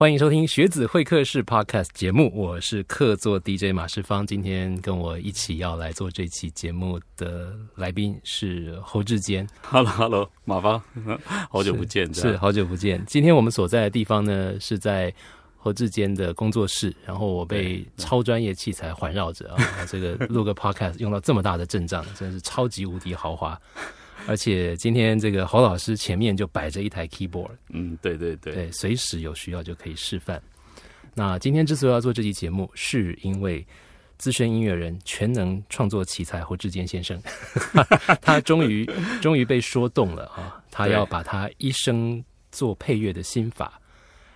欢迎收听学子会客室 Podcast 节目，我是客座 DJ 马世芳。今天跟我一起要来做这期节目的来宾是侯志坚。Hello，Hello，马芳，好久不见，是好久不见。今天我们所在的地方呢，是在侯志坚的工作室，然后我被超专业器材环绕着啊，这个录个 Podcast 用到这么大的阵仗，真是超级无敌豪华。而且今天这个侯老师前面就摆着一台 keyboard，嗯，对对对，对，随时有需要就可以示范。那今天之所以要做这期节目，是因为资深音乐人、全能创作奇才侯志坚先生，他终于终于被说动了啊！他要把他一生做配乐的心法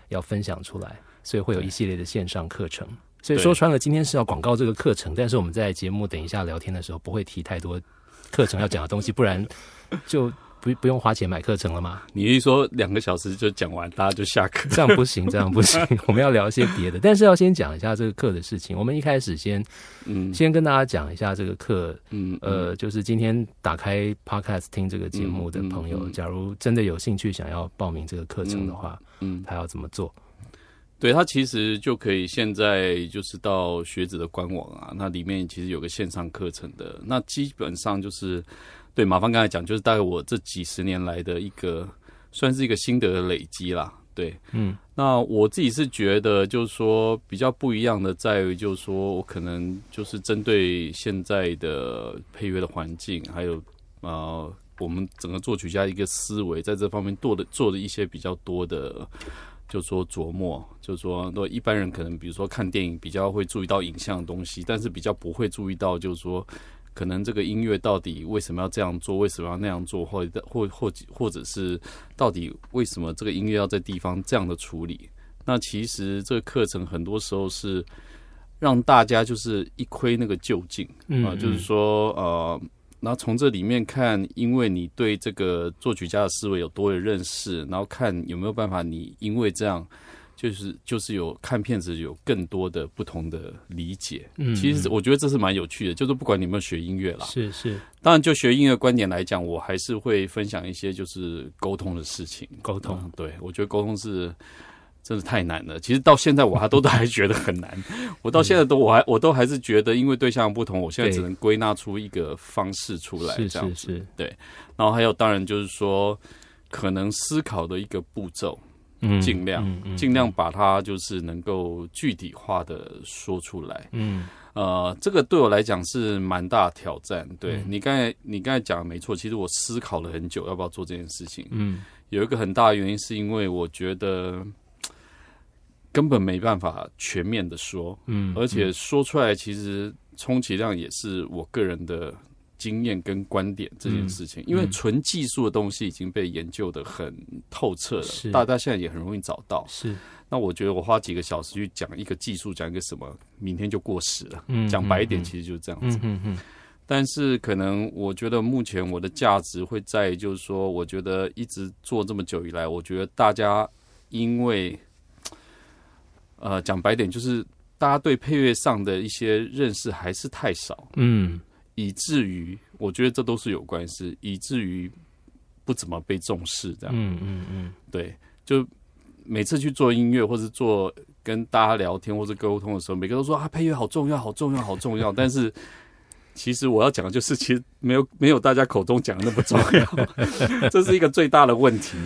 要分享出来，所以会有一系列的线上课程。所以说穿了，今天是要广告这个课程，但是我们在节目等一下聊天的时候不会提太多课程要讲的东西，不然 就不不用花钱买课程了吗？你一说两个小时就讲完，大家就下课，这样不行，这样不行。我们要聊一些别的，但是要先讲一下这个课的事情。我们一开始先，嗯，先跟大家讲一下这个课，嗯，呃，就是今天打开 Podcast 听这个节目的朋友，假如真的有兴趣想要报名这个课程的话，嗯，他要怎么做？对他其实就可以现在就是到学子的官网啊，那里面其实有个线上课程的，那基本上就是对马芳刚才讲，就是大概我这几十年来的一个算是一个心得的累积啦。对，嗯，那我自己是觉得就是说比较不一样的在于，就是说我可能就是针对现在的配乐的环境，还有呃我们整个作曲家一个思维，在这方面做的做的一些比较多的。就说琢磨，就说，那一般人可能比如说看电影比较会注意到影像的东西，但是比较不会注意到，就是说，可能这个音乐到底为什么要这样做，为什么要那样做，或者或或或者是到底为什么这个音乐要在地方这样的处理？那其实这个课程很多时候是让大家就是一窥那个究竟啊，就是说呃。然后从这里面看，因为你对这个作曲家的思维有多的认识，然后看有没有办法，你因为这样，就是就是有看片子有更多的不同的理解。嗯，其实我觉得这是蛮有趣的，就是不管你有没有学音乐啦，是是，当然就学音乐观点来讲，我还是会分享一些就是沟通的事情。沟通，嗯、对我觉得沟通是。真的太难了，其实到现在我还都都还觉得很难。我到现在都我还我都还是觉得，因为对象不同，我现在只能归纳出一个方式出来，这样子。对，然后还有当然就是说，可能思考的一个步骤，嗯，尽量尽量把它就是能够具体化的说出来。嗯，呃，这个对我来讲是蛮大挑战。对你刚才你刚才讲的没错，其实我思考了很久要不要做这件事情。嗯，有一个很大的原因是因为我觉得。根本没办法全面的说，嗯，而且说出来其实充其量也是我个人的经验跟观点这件事情，因为纯技术的东西已经被研究的很透彻了，大家现在也很容易找到。是，那我觉得我花几个小时去讲一个技术，讲一个什么，明天就过时了。嗯，讲白一点，其实就是这样子。嗯嗯。但是可能我觉得目前我的价值会在，就是说，我觉得一直做这么久以来，我觉得大家因为。呃，讲白点，就是大家对配乐上的一些认识还是太少，嗯，以至于我觉得这都是有关系，以至于不怎么被重视，这样，嗯嗯嗯，对，就每次去做音乐或者做跟大家聊天或者沟通的时候，每个都说啊，配乐好重要，好重要，好重要，但是其实我要讲的就是，其实没有没有大家口中讲的那么重要，这是一个最大的问题。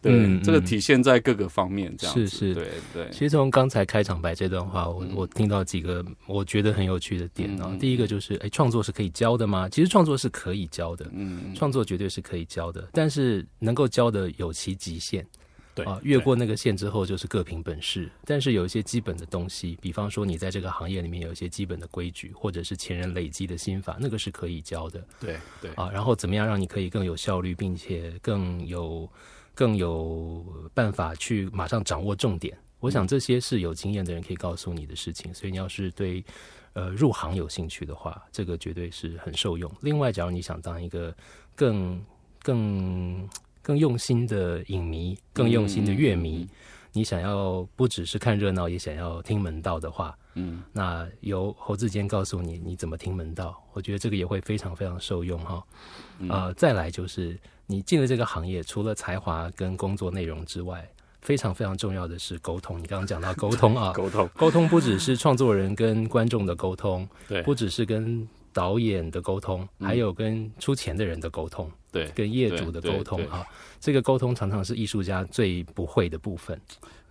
对，嗯、这个体现在各个方面，这样是是，对对。其实从刚才开场白这段话，我我听到几个我觉得很有趣的点啊。第一个就是，哎，创作是可以教的吗？其实创作是可以教的，嗯，创作绝对是可以教的，但是能够教的有其极限，对啊，越过那个线之后就是各凭本事。但是有一些基本的东西，比方说你在这个行业里面有一些基本的规矩，或者是前人累积的心法，那个是可以教的，对对啊。然后怎么样让你可以更有效率，并且更有。更有办法去马上掌握重点，我想这些是有经验的人可以告诉你的事情。所以你要是对呃入行有兴趣的话，这个绝对是很受用。另外，假如你想当一个更更更用心的影迷，更用心的乐迷，你想要不只是看热闹，也想要听门道的话，嗯，那由侯志坚告诉你你怎么听门道，我觉得这个也会非常非常受用哈。呃，再来就是你进了这个行业，除了才华跟工作内容之外，非常非常重要的是沟通。你刚刚讲到沟通啊，沟通，沟通不只是创作人跟观众的沟通，对，不只是跟导演的沟通，还有跟出钱的人的沟通，对，跟业主的沟通啊。这个沟通常常是艺术家最不会的部分。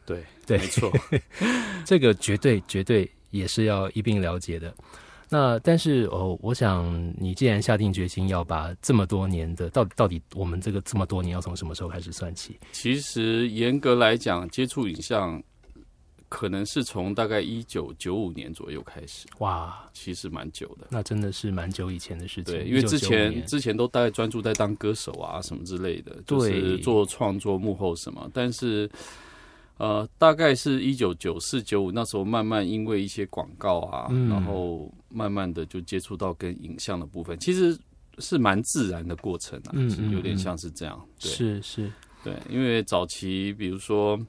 对，对，没错，这个绝对绝对也是要一并了解的。那但是哦，我想你既然下定决心要把这么多年的到底到底我们这个这么多年要从什么时候开始算起？其实严格来讲，接触影像可能是从大概一九九五年左右开始。哇，其实蛮久的。那真的是蛮久以前的事情。对，因为之前之前都大概专注在当歌手啊什么之类的，就是做创作幕后什么，但是。呃，大概是一九九四九五那时候，慢慢因为一些广告啊，然后慢慢的就接触到跟影像的部分，其实是蛮自然的过程啊，嗯，有点像是这样，对。是是，对，因为早期比如说，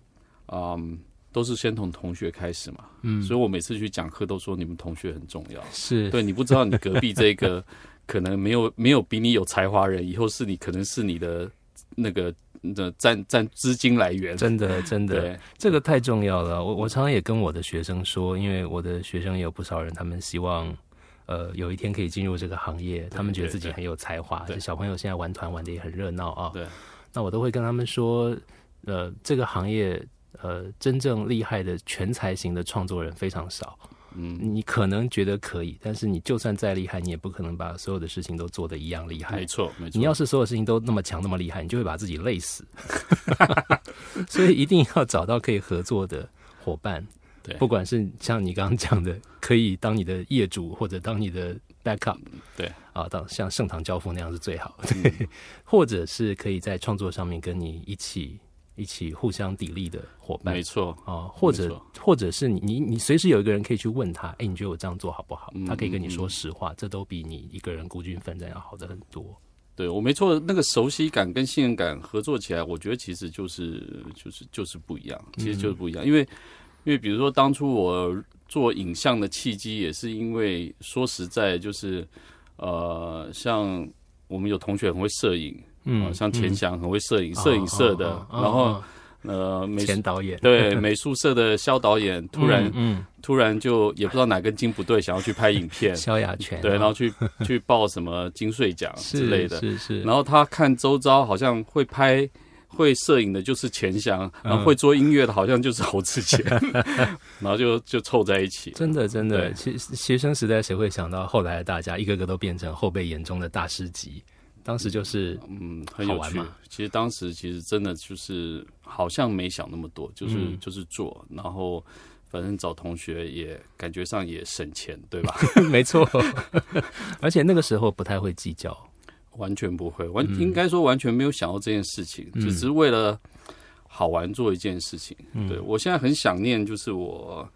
嗯，都是先从同学开始嘛，嗯，所以我每次去讲课都说你们同学很重要，是。对，你不知道你隔壁这个 可能没有没有比你有才华人，以后是你可能是你的那个。的占占资金来源，真的 真的，这个太重要了。我我常常也跟我的学生说，因为我的学生也有不少人，他们希望呃有一天可以进入这个行业，他们觉得自己很有才华。小朋友现在玩团玩的也很热闹啊。对，那我都会跟他们说，呃，这个行业呃真正厉害的全才型的创作人非常少。嗯，你可能觉得可以，但是你就算再厉害，你也不可能把所有的事情都做得一样厉害。没错，没错。你要是所有事情都那么强、那么厉害，你就会把自己累死。所以一定要找到可以合作的伙伴。对，不管是像你刚刚讲的，可以当你的业主，或者当你的 backup。对，啊，当像盛唐交付那样是最好。对，或者是可以在创作上面跟你一起。一起互相砥砺的伙伴，没错啊，或者或者是你你你随时有一个人可以去问他，哎，你觉得我这样做好不好？他可以跟你说实话，这都比你一个人孤军奋战要好的很多。对我没错，那个熟悉感跟信任感合作起来，我觉得其实就是就是就是不一样，其实就是不一样。因为因为比如说当初我做影像的契机，也是因为说实在就是呃，像我们有同学很会摄影。嗯，像钱翔很会摄影，摄影社的，然后呃，美前导演。对 美术社的肖导演，突然嗯，突然就也不知道哪根筋不对，想要去拍影片，萧亚全对，然后去 去报什么金穗奖之类的，是是，然后他看周遭好像会拍会摄影的就是钱翔，然后会做音乐的好像就是侯志贤，然后就就凑在一起，真的真的，其实学生时代谁会想到后来的大家一个个都变成后辈眼中的大师级。当时就是嗯很有趣，其实当时其实真的就是好像没想那么多，就是就是做，然后反正找同学也感觉上也省钱，对吧？没错，而且那个时候不太会计较，完全不会，完应该说完全没有想到这件事情，只是为了好玩做一件事情。对我现在很想念，就是我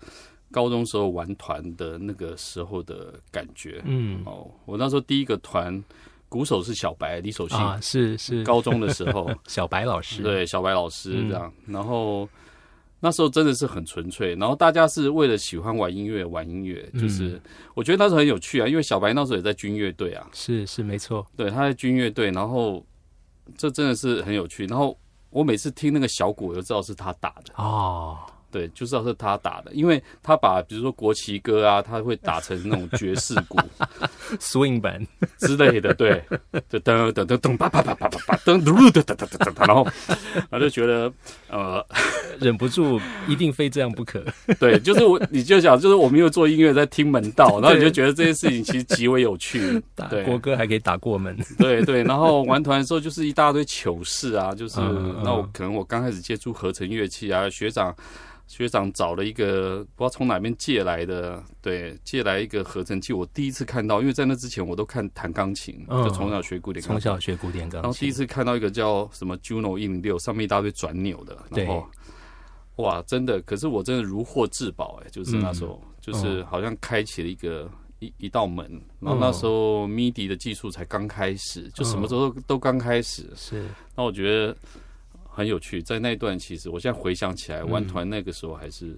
高中时候玩团的那个时候的感觉。嗯，哦，我那时候第一个团。鼓手是小白李守信。啊，是是。高中的时候，小白老师。对小白老师这样，然后那时候真的是很纯粹，然后大家是为了喜欢玩音乐玩音乐，就是我觉得那时候很有趣啊，因为小白那时候也在军乐队啊，是是没错，对他在军乐队，然后这真的是很有趣，然后我每次听那个小鼓，我就知道是他打的哦。对，就知道是他打的，因为他把比如说国旗歌啊，他会打成那种爵士鼓，swing 版 之类的，对，就噔噔噔噔，噔噔噔噔噔，然后他就觉得呃，忍不住一定非这样不可。对，就是我，你就想，就是我们又做音乐在听门道，然后你就觉得这些事情其实极为有趣。对，国歌还可以打过门。对对，然后玩团的时候就是一大堆糗事啊，就是那我可能我刚开始接触合成乐器啊，学长。学长找了一个不知道从哪边借来的，对，借来一个合成器。我第一次看到，因为在那之前我都看弹钢琴，就从小学古典，从小学古典钢琴。然后第一次看到一个叫什么 Juno 一零六，上面一大堆转钮的，然后哇，真的，可是我真的如获至宝哎，就是那时候，就是好像开启了一个一一道门。然后那时候 MIDI 的技术才刚开始，就什么时候都刚开始。是，那我觉得。很有趣，在那段其实我现在回想起来，玩团那个时候还是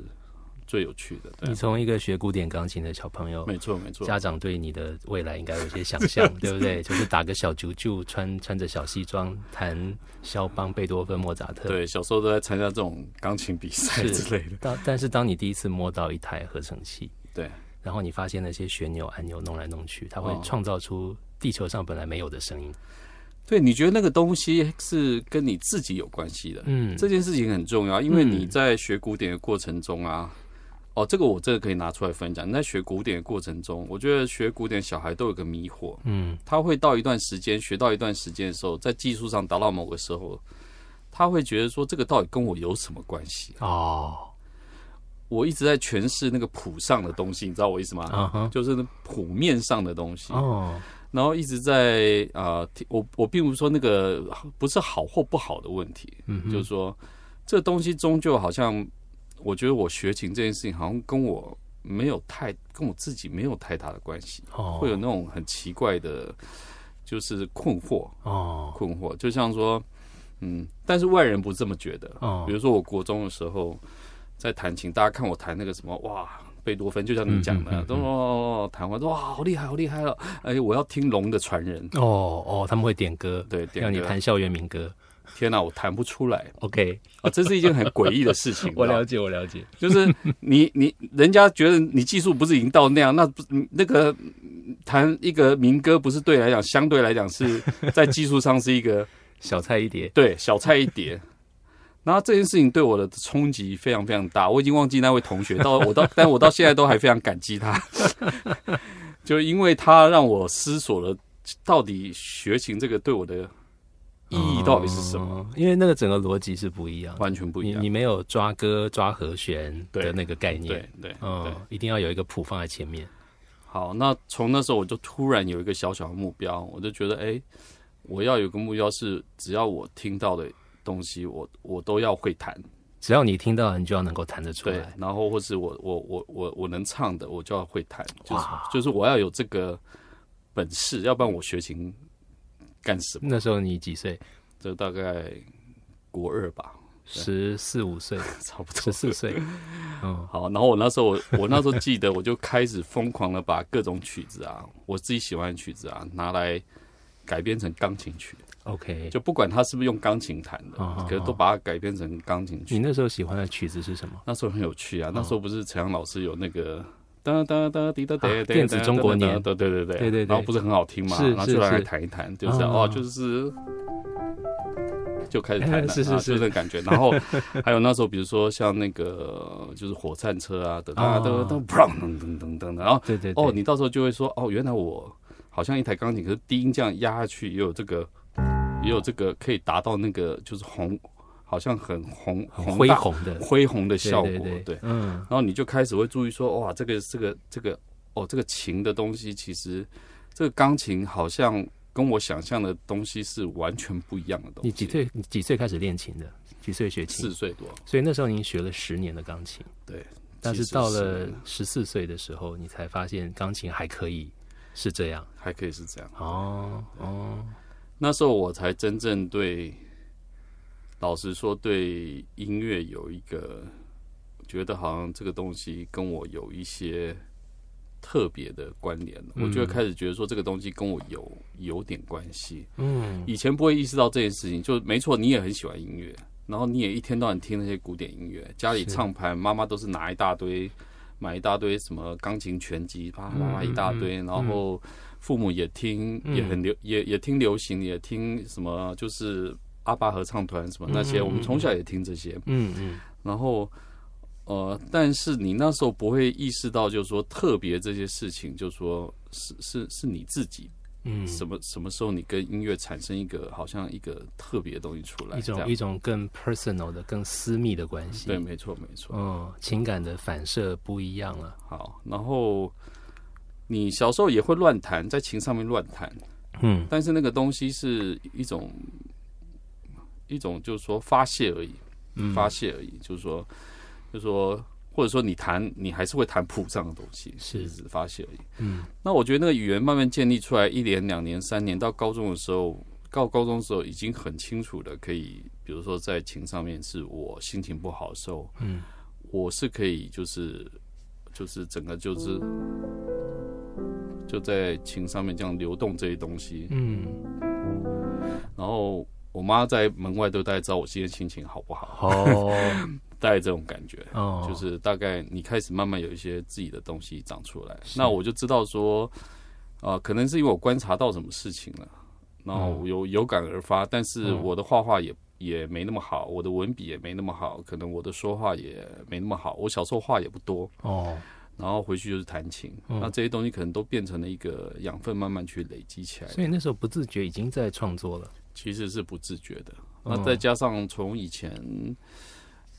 最有趣的。对你从一个学古典钢琴的小朋友，没错没错，家长对你的未来应该有些想象，对不对？就是打个小啾啾，穿穿着小西装，弹肖邦、贝多芬、莫扎特。对，小时候都在参加这种钢琴比赛之类的。当但是当你第一次摸到一台合成器，对，然后你发现那些旋钮、按钮弄来弄去，它会哦创造出地球上本来没有的声音。对，你觉得那个东西是跟你自己有关系的？嗯，这件事情很重要，因为嗯你在学古典的过程中啊，哦，这个我这个可以拿出来分享。你在学古典的过程中，我觉得学古典小孩都有个迷惑，嗯他会到一段时间，学到一段时间的时候，在技术上达到某个时候，他会觉得说这个到底跟我有什么关系？哦，我一直在诠释那个谱上的东西，你知道我意思吗？就是那谱面上的东西，哦，然后一直在啊、呃我我并不是说那个不是好或不好的问题，嗯，就是说这东西终究好像，我觉得我学琴这件事情好像跟我没有太跟我自己没有太大的关系，哦，会有那种很奇怪的，就是困惑哦。困惑，就像说，嗯，但是外人不这么觉得，哦。比如说我国中的时候在弹琴，大家看我弹那个什么哇。贝多芬就像你讲的，嗯嗯嗯都说弹完说哇好厉害好厉害了，哎我要听龙的传人，哦哦，他们会点歌，对，点让你歌弹校园民歌。天哪，我弹不出来 OK，啊！这是一件很诡异的事情。我了解，我了解。就是你你人家觉得你技术不是已经到那样，那不那个嗯弹一个民歌，不是对来讲相对来讲是在技术上是一个 小菜一碟。对小菜一碟。然后这件事情对我的冲击非常非常大，我已经忘记那位同学，到我到，但我到现在都还非常感激他，就因为他让我思索了到底学琴这个对我的意义到底是什么，哦？因为那个整个逻辑是不一样，完全不一样。你你没有抓歌、抓和弦的那个概念。对对对。嗯，一定要有一个谱放在前面。好，那从那时候我就突然有一个小小的目标，我就觉得，哎、我要有个目标是，只要我听到的东西，我我都要会弹，只要你听到，你就要能够弹得出对来。，然后或是我我我我我能唱的，我就要会弹，就是就是我要有这个本事，要不然我学琴干什么？那时候你几岁？这大概国二吧，十四五岁，差不多十。四岁。嗯，好，然后我那时候我我那时候记得，我就开始疯狂的把各种曲子啊，我自己喜欢的曲子啊，拿来改编成钢琴曲。OK，就不管他是不是用钢琴弹的，可是都把它改编成钢琴曲。你那时候喜欢的曲子是什么？那时候很有趣啊，那时候不是陈阳老师有那个哒哒哒滴哒滴电子中国年，对对对对。对，然后不是很好听嘛，然后就来弹一弹，就是哦，就是就开始弹，是是是。那感觉。然后 还有那时候，比如说像那个就是火战车啊，等等等等等等等等，然后对对。哦，你到时候就会说哦，原来我好像一台钢琴，可是低音这样压下去也有这个。也有这个可以达到那个就是红，好像很红很恢宏的恢宏的效果，对对对。嗯，然后你就开始会注意说，哇，这个这个这个哦，这个琴的东西，其实这个钢琴好像跟我想象的东西是完全不一样的东西。你几？岁？你几岁开始练琴的？几岁学琴四？岁多，所以那时候您学了十年的钢琴，对。但是到了十四岁的时候，你才发现钢琴还可以是这样。还可以是这样。哦哦，那时候我才真正对，老实说，对音乐有一个觉得好像这个东西跟我有一些特别的关联。嗯我就会开始觉得说，这个东西跟我有有点关系。嗯，以前不会意识到这件事情，就没错，你也很喜欢音乐，然后你也一天到晚听那些古典音乐，家里唱盘，妈妈都是拿一大堆，买一大堆什么钢琴全集，啪啪啪嗯一大堆，然后父母也听，嗯也很流，也也听流行，也听什么，就是阿巴合唱团什么那些，我们从小也听这些，嗯嗯，然后。呃，但是你那时候不会意识到，就是说特别这些事情，就是说是是是你自己嗯，什么什么时候你跟音乐产生一个好像一个特别的东西出来，一种一种更 personal 的、更私密的关系。对，没错没错。嗯，情感的反射不一样了。好，然后你小时候也会乱弹，在琴上面乱弹，嗯。但是那个东西是一种一种就是说发泄而已，嗯，发泄而已，就是说就是说。或者说你弹，你还是会弹谱上的东西，是。只是发泄而已。嗯。那我觉得那个语言慢慢建立出来，一年、两年、三年，到高中的时候，到高中的时候已经很清楚的可以，比如说在琴上面，是我心情不好的时候，嗯。我是可以就是就是整个就是就在琴上面这样流动这些东西，嗯，然后我妈在门外都大概知道我今天心情好不好，哦，大概这种感觉。哦，就是大概你开始慢慢有一些自己的东西长出来，那我就知道说，呃，可能是因为我观察到什么事情了，然后有有感而发，但是嗯。我的画画也也没那么好，我的文笔也没那么好，可能我的说话也没那么好，我小时候话也不多，哦，然后回去就是弹琴，嗯。那这些东西可能都变成了一个养分，慢慢去累积起来，所以那时候不自觉已经在创作了。其实是不自觉的。嗯。那再加上从以前，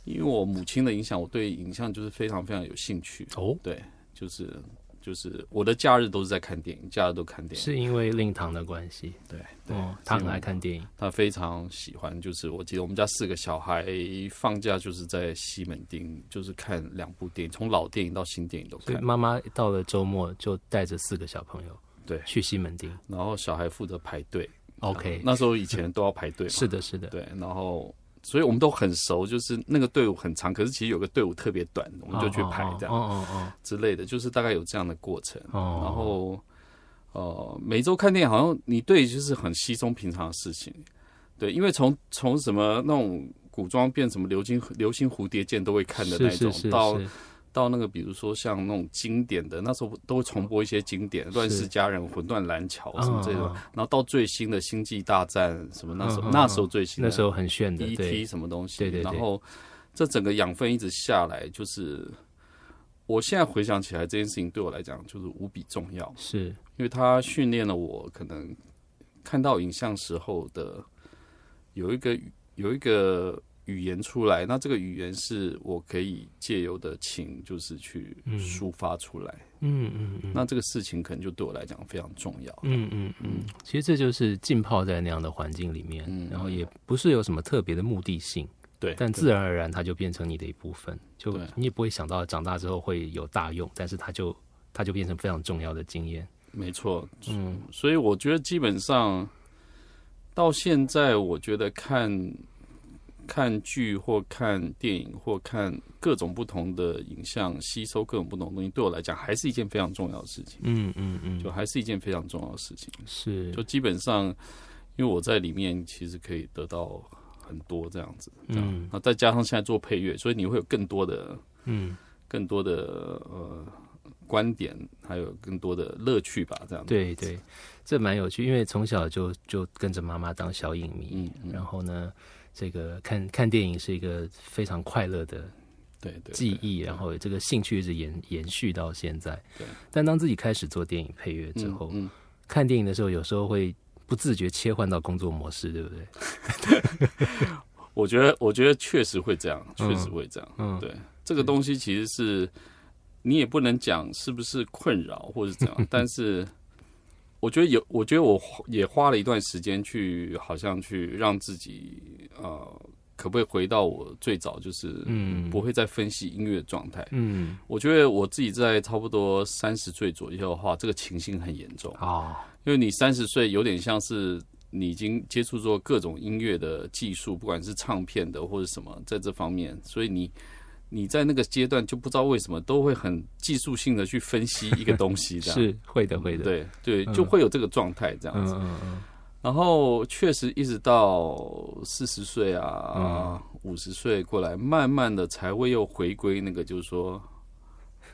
因为我母亲的影响，我对影像就是非常非常有兴趣。哦，对，就是就是我的假日都是在看电影，假日都看电影。是因为令堂的关系。对对，哦，他很爱看电影。他非常喜欢。就是我记得我们家四个小孩放假就是在西门町，就是看两部电影，从老电影到新电影都看。妈妈到了周末就带着四个小朋友对，去西门町。然后小孩负责排队。OK，那时候以前都要排队。是的，是的。对，然后所以我们都很熟，就是那个队伍很长，可是其实有个队伍特别短，我们就去排这样哦哦之类的，就是大概有这样的过程。哦哦。然后呃，每周看电影好像你对就是很稀松平常的事情，对，因为从从什么那种古装变什么流星流星蝴蝶剑都会看的那种，到是到那个比如说像那种经典的，那时候都会重播一些经典，《乱世佳人》《魂断蓝桥》什么这种，然后到最新的《星际大战》什么那时候、那时候最新的那时候很炫的，E.T. 对，什么东西，对对对。然后这整个养分一直下来，就是我现在回想起来，这件事情对我来讲就是无比重要，是。因为它训练了我可能看到影像时候的有一个有一个语言出来，那这个语言是我可以借由的情，就是去抒发出来，嗯嗯嗯，那这个事情可能就对我来讲非常重要。嗯嗯嗯，其实这就是浸泡在那样的环境里面，嗯。然后也不是有什么特别的目的性，对，但自然而然它就变成你的一部分，就你也不会想到长大之后会有大用，但是它就它就变成非常重要的经验。没错，嗯。所以我觉得基本上到现在，我觉得看看剧或看电影或看各种不同的影像，吸收各种不同的东西，对我来讲还是一件非常重要的事情，嗯嗯嗯，就还是一件非常重要的事情。是。就基本上，因为我在里面其实可以得到很多这样子，嗯。那再加上现在做配乐，所以你会有更多的嗯，更多的呃观点，还有更多的乐趣吧，这样子。对对，这蛮有趣，因为从小就就跟着妈妈当小影迷，嗯嗯。然后呢，这个看看电影是一个非常快乐的对对，记忆，然后这个兴趣一直延延续到现在。对，但当自己开始做电影配乐之后，嗯，看电影的时候，有时候会不自觉切换到工作模式，对不对？我觉得，我觉得确实会这样，嗯确实会这样。嗯，对，这个东西其实是你也不能讲是不是困扰或者怎样，但是我觉得有，我觉得我也花了一段时间去，好像去让自己呃，可不可以回到我最早就是嗯不会再分析音乐状态。嗯，我觉得我自己在差不多三十岁左右的话，这个情形很严重。啊，因为你三十岁有点像是你已经接触过各种音乐的技术，不管是唱片的或者什么，在这方面，所以你你在那个阶段就不知道为什么都会很技术性的去分析一个东西，这样 是会的，会的，，对对，嗯就会有这个状态这样嗯子。嗯嗯，然后确实一直到四十岁嗯啊、五十岁过来，慢慢的才会又回归那个，就是说。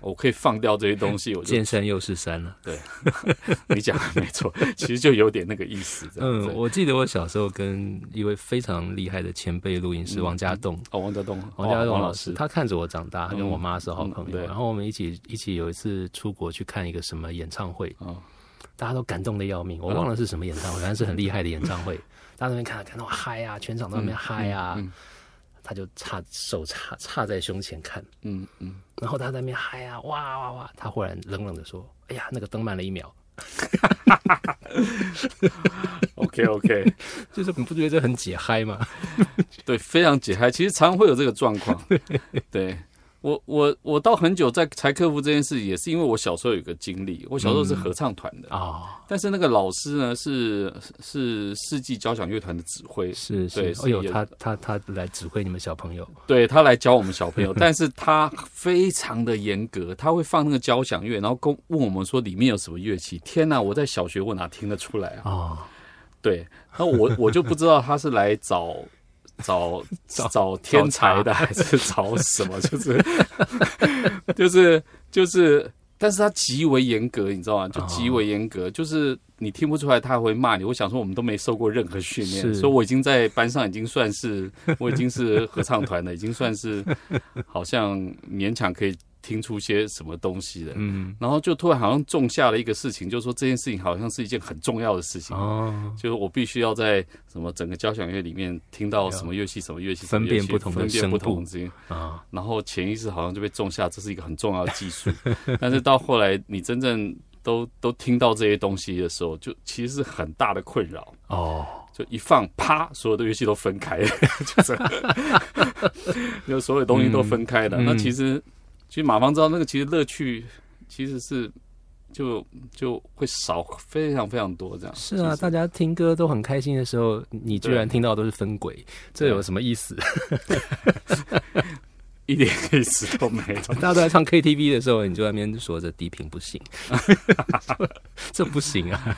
我可以放掉这些东西，我就见山又是山了。对 你讲的没错，其实就有点那个意思。嗯，我记得我小时候跟一位非常厉害的前辈录音师嗯王家栋，哦，王家栋，王家栋哦老师，他看着我长大，他跟我妈是好朋友，然后我们一起一起有一次出国去看一个什么演唱会，哦大家都感动的要命，我忘了是什么演唱会，反正是很厉害的演唱会，大家在那边看看到嗨啊，全场都在那边嗨啊，嗯他就插手插插在胸前看，嗯嗯，然后他在那边嗨啊，哇哇哇，他忽然冷冷的说：“哎呀，那个灯慢了一秒。OK OK，” 就是你不觉得这很解嗨吗？对，非常解嗨。其实常常会有这个状况，对我我我到很久在才克服这件事，也是因为我小时候有个经历。我小时候是合唱团的啊，但是那个老师呢是是世纪交响乐团的指挥，是是，哦有他他他来指挥你们小朋友，对他来教我们小朋友，但是他非常的严格，他会放那个交响乐，然后跟问我们说里面有什么乐器。天哪，我在小学我哪听得出来啊？哦，对，那我我就不知道他是来找。找 找天才的还是找什么？就是就是就是，但是他极为严格，你知道吗？就极为严格，就是你听不出来他会骂你。我想说，我们都没受过任何训练，所以我已经在班上已经算是我已经是合唱团了，已经算是好像勉强可以。听出些什么东西的，嗯，然后就突然好像种下了一个事情，就是说这件事情好像是一件很重要的事情。哦，就是我必须要在什么整个交响乐里面听到什么乐器，什么乐器，分辨不同的分辨不同之音。啊，然后潜意识好像就被种下，这是一个很重要的技术，但是到后来你真正都都听到这些东西的时候，就其实是很大的困扰。哦，就一放啪，所有的乐器都分开了，就是，就所有东西都分开了，那其实。其实马房知道那个，其实乐趣其实是就就会少非常非常多这样。是啊，大家听歌都很开心的时候，你居然听到都是分轨，这有什么意思？一点意思都没有。大家都在唱 KTV 的时候，你就在那边说这低频不行，这不行啊。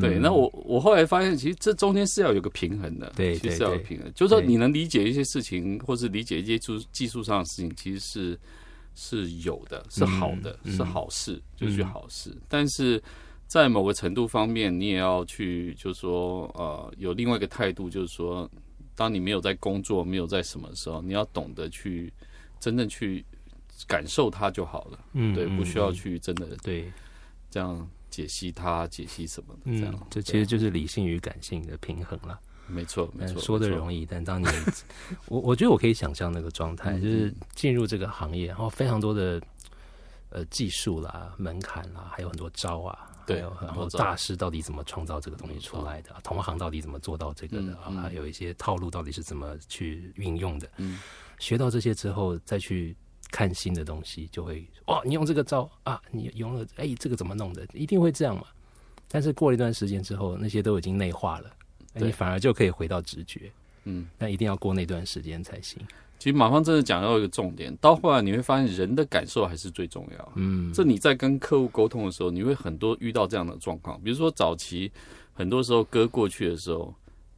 对，那我我后来发现，其实这中间是要有个平衡的，对，其实是要有平衡。就是说，你能理解一些事情，或是理解一些技技术上的事情，其实是。是有的，是好的，是好事，就是好事。但是在某个程度方面，你也要去，就是说，呃，有另外一个态度，就是说，当你没有在工作，没有在什么时候，你要懂得去真正去感受它就好了。嗯，对，不需要去真的对这样解析它，解析什么的这样。这其实就是理性与感性的平衡了。没错，没错，说的容易，但当你，我我觉得我可以想象那个状态，就是进入这个行业，然后非常多的呃技术啦、门槛啦，还有很多招啊，对，然后大师到底怎么创造这个东西出来的，同行到底怎么做到这个的啊，还有一些套路到底是怎么去运用的，嗯，学到这些之后，再去看新的东西，就会哇，你用这个招啊，你用了，哎，这个怎么弄的？一定会这样嘛？但是过了一段时间之后，那些都已经内化了。你反而就可以回到直觉，嗯，那一定要过那段时间才行。其实马芳真的讲到一个重点，到后来你会发现人的感受还是最重要。嗯，这你在跟客户沟通的时候，你会很多遇到这样的状况。比如说早期很多时候歌过去的时候，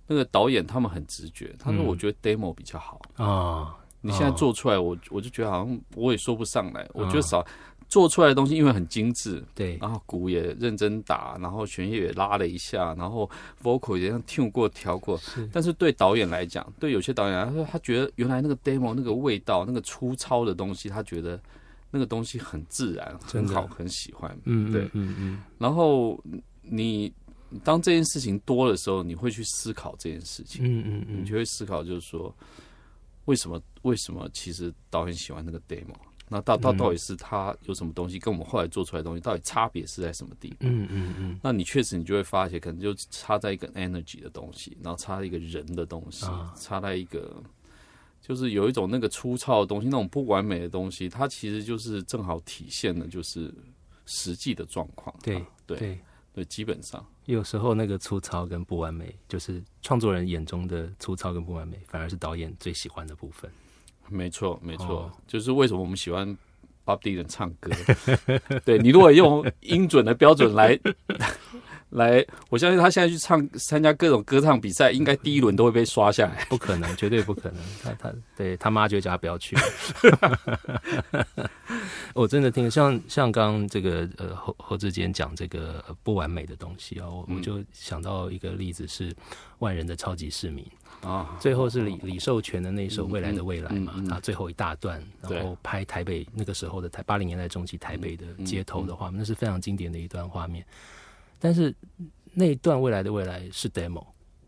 那个导演他们很直觉，他说我觉得 demo 比较好啊。你现在做出来，我我就觉得好像我也说不上来，我觉得少。做出来的东西因为很精致，对，然后鼓也认真打，然后弦乐也拉了一下，然后 vocal 也像听过调过。但是对导演来讲，对有些导演来说，他觉得原来那个 demo 那个味道，那个粗糙的东西，他觉得那个东西很自然，很好，很喜欢。嗯，对，嗯嗯。然后你当这件事情多的时候，你会去思考这件事情。嗯嗯嗯，你就会思考，就是说，为什么？为什么？其实导演喜欢那个 demo。那到到到底是他有什么东西跟我们后来做出来的东西到底差别是在什么地方？嗯嗯嗯。那你确实你就会发现，可能就差在一个 energy 的东西，然后差在一个人的东西，差在一个就是有一种那个粗糙的东西，那种不完美的东西，它其实就是正好体现了就是实际的状况。对对对，基本上有时候那个粗糙跟不完美，就是创作人眼中的粗糙跟不完美，反而是导演最喜欢的部分。没错，没错，就是为什么我们喜欢 Bob Dylan 唱歌。对你如果用音准的标准来 来，我相信他现在去唱参加各种歌唱比赛，应该第一轮都会被刷下来。不可能，绝对不可能。他他对他妈就叫他不要去。我真的听像像刚刚这个呃侯侯志坚讲这个不完美的东西啊，我我就想到一个例子是万人的超级市民。啊，最后是李李寿全的那首《未来的未来》嘛，他最后一大段，然后拍台北那个时候的台八零年代中期台北的街头的画面，那是非常经典的一段画面。但是那一段《未来的未来》是 demo，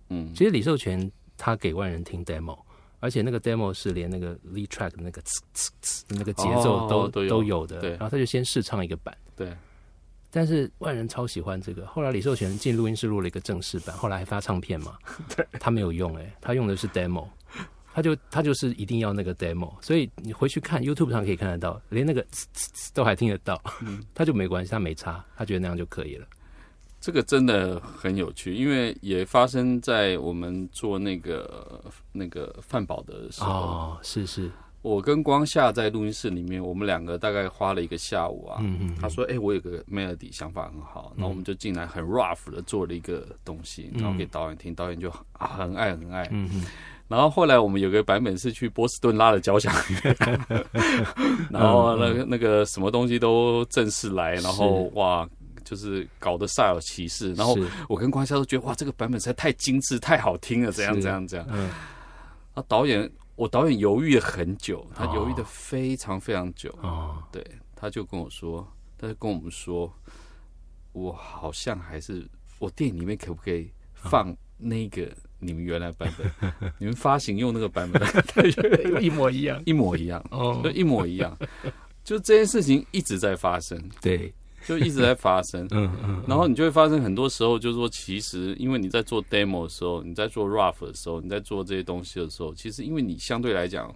嗯，其实李寿全他给万人听 demo，而且那个 demo 是连那个 lead track 的那个呲呲呲那个节奏都都有。的，然后他就先试唱一个版，对。但是万人超喜欢这个，后来李寿全进录音室录了一个正式版，后来还发唱片嘛？对，他没有用，哎，他用的是 demo，他就他就是一定要那个 demo，所以你回去看 YouTube 上可以看得到，连那个都还听得到，他就没关系，他没差，他觉得那样就可以了。这个真的很有趣，因为也发生在我们做那个那个饭宝的时候。哦，是是，我跟光夏在录音室里面，我们两个大概花了一个下午啊。嗯嗯，他说：“哎、我有个 melody 想法很好，然后我们就进来很 rough 的做了一个东西，然后给导演听，导演就啊很爱很爱。嗯嗯，然后后来我们有个版本是去波士顿拉了交响乐，然后那个那个什么东西都正式来，然后哇。就是搞得煞有其事，然后我跟光夏都觉得哇，这个版本实在太精致、太好听了，怎样是怎样怎样。嗯啊，导演，我导演犹豫了很久，他哦犹豫的非常非常久。哦，对，他就跟我说，他就跟我们说，我好像还是我电影里面可不可以放那个你们原来版本？你们发行用那个版本，一模一样。一模一样，哦就，一模一样。就这件事情一直在发生，对，就一直在发生。嗯嗯，然后你就会发生很多时候，就是说，其实因为你在做 demo 的时候，你在做 rough 的时候，你在做这些东西的时候，其实因为你相对来讲，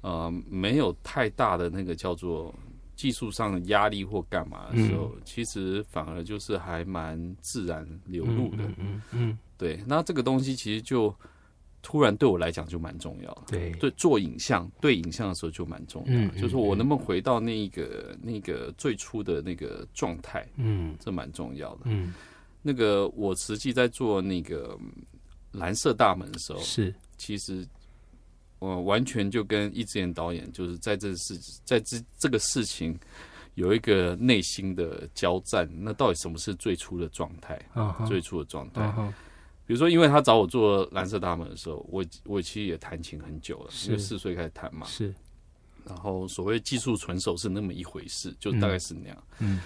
呃，没有太大的那个叫做技术上的压力或干嘛的时候，其实反而就是还蛮自然流露的。嗯嗯嗯，对，那这个东西其实就突然对我来讲就蛮重要的。对，对，做影像对影像的时候就蛮重要就是我能不能回到那个那个最初的那个状态，嗯这蛮重要的。嗯，那个我实际在做那个嗯蓝色大门的时候，是，其实我完全就跟易志言导演就是在这事在这这个事情有一个内心的交战。那到底什么是最初的状态？嗯哼最初的状态，比如说，因为他找我做蓝色大门的时候，我我其实也弹琴很久了，因为四岁开始弹嘛。是，然后所谓技术纯熟是那么一回事，就大概是那样。嗯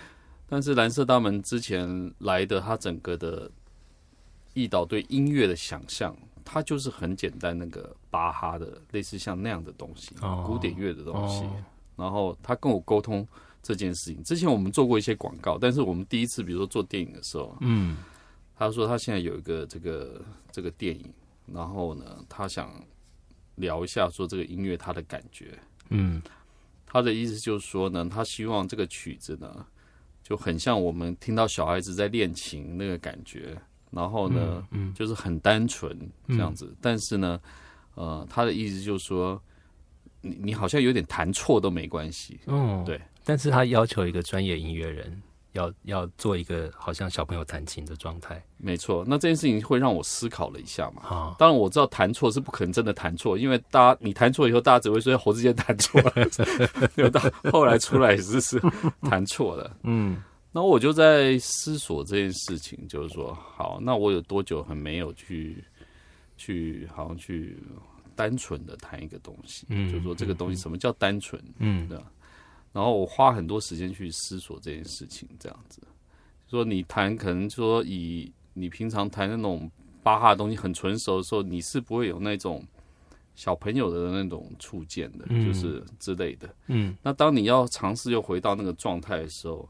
但是蓝色大门之前来的，他整个的易导对音乐的想象，他就是很简单，那个巴哈的类似像那样的东西，哦古典乐的东西。哦然后他跟我沟通这件事情。之前我们做过一些广告，但是我们第一次，比如说做电影的时候，嗯他说他现在有一个这个这个电影，然后呢，他想聊一下说这个音乐他的感觉。嗯。他的意思就是说呢，他希望这个曲子呢，就很像我们听到小孩子在练琴那个感觉，然后呢，嗯就是很单纯这样子。但是呢，呃，他的意思就是说，你你好像有点弹错都没关系。哦，对，但是他要求一个专业音乐人要要做一个好像小朋友弹琴的状态没错，那这件事情会让我思考了一下嘛。啊，当然我知道弹错是不可能真的弹错，因为大家你弹错以后，大家只会说侯志坚弹错了，有到后来出来是是弹错了。嗯 那我就在思索这件事情，就是说，好，那我有多久很没有去去好像去单纯的弹一个东西，嗯就是说这个东西什么叫单纯？嗯对然后我花很多时间去思索这件事情，这样子，说你弹可能说以你平常弹那种巴哈的东西很纯熟的时候，你是不会有那种小朋友的那种触键的，嗯就是之类的。嗯那当你要尝试又回到那个状态的时候，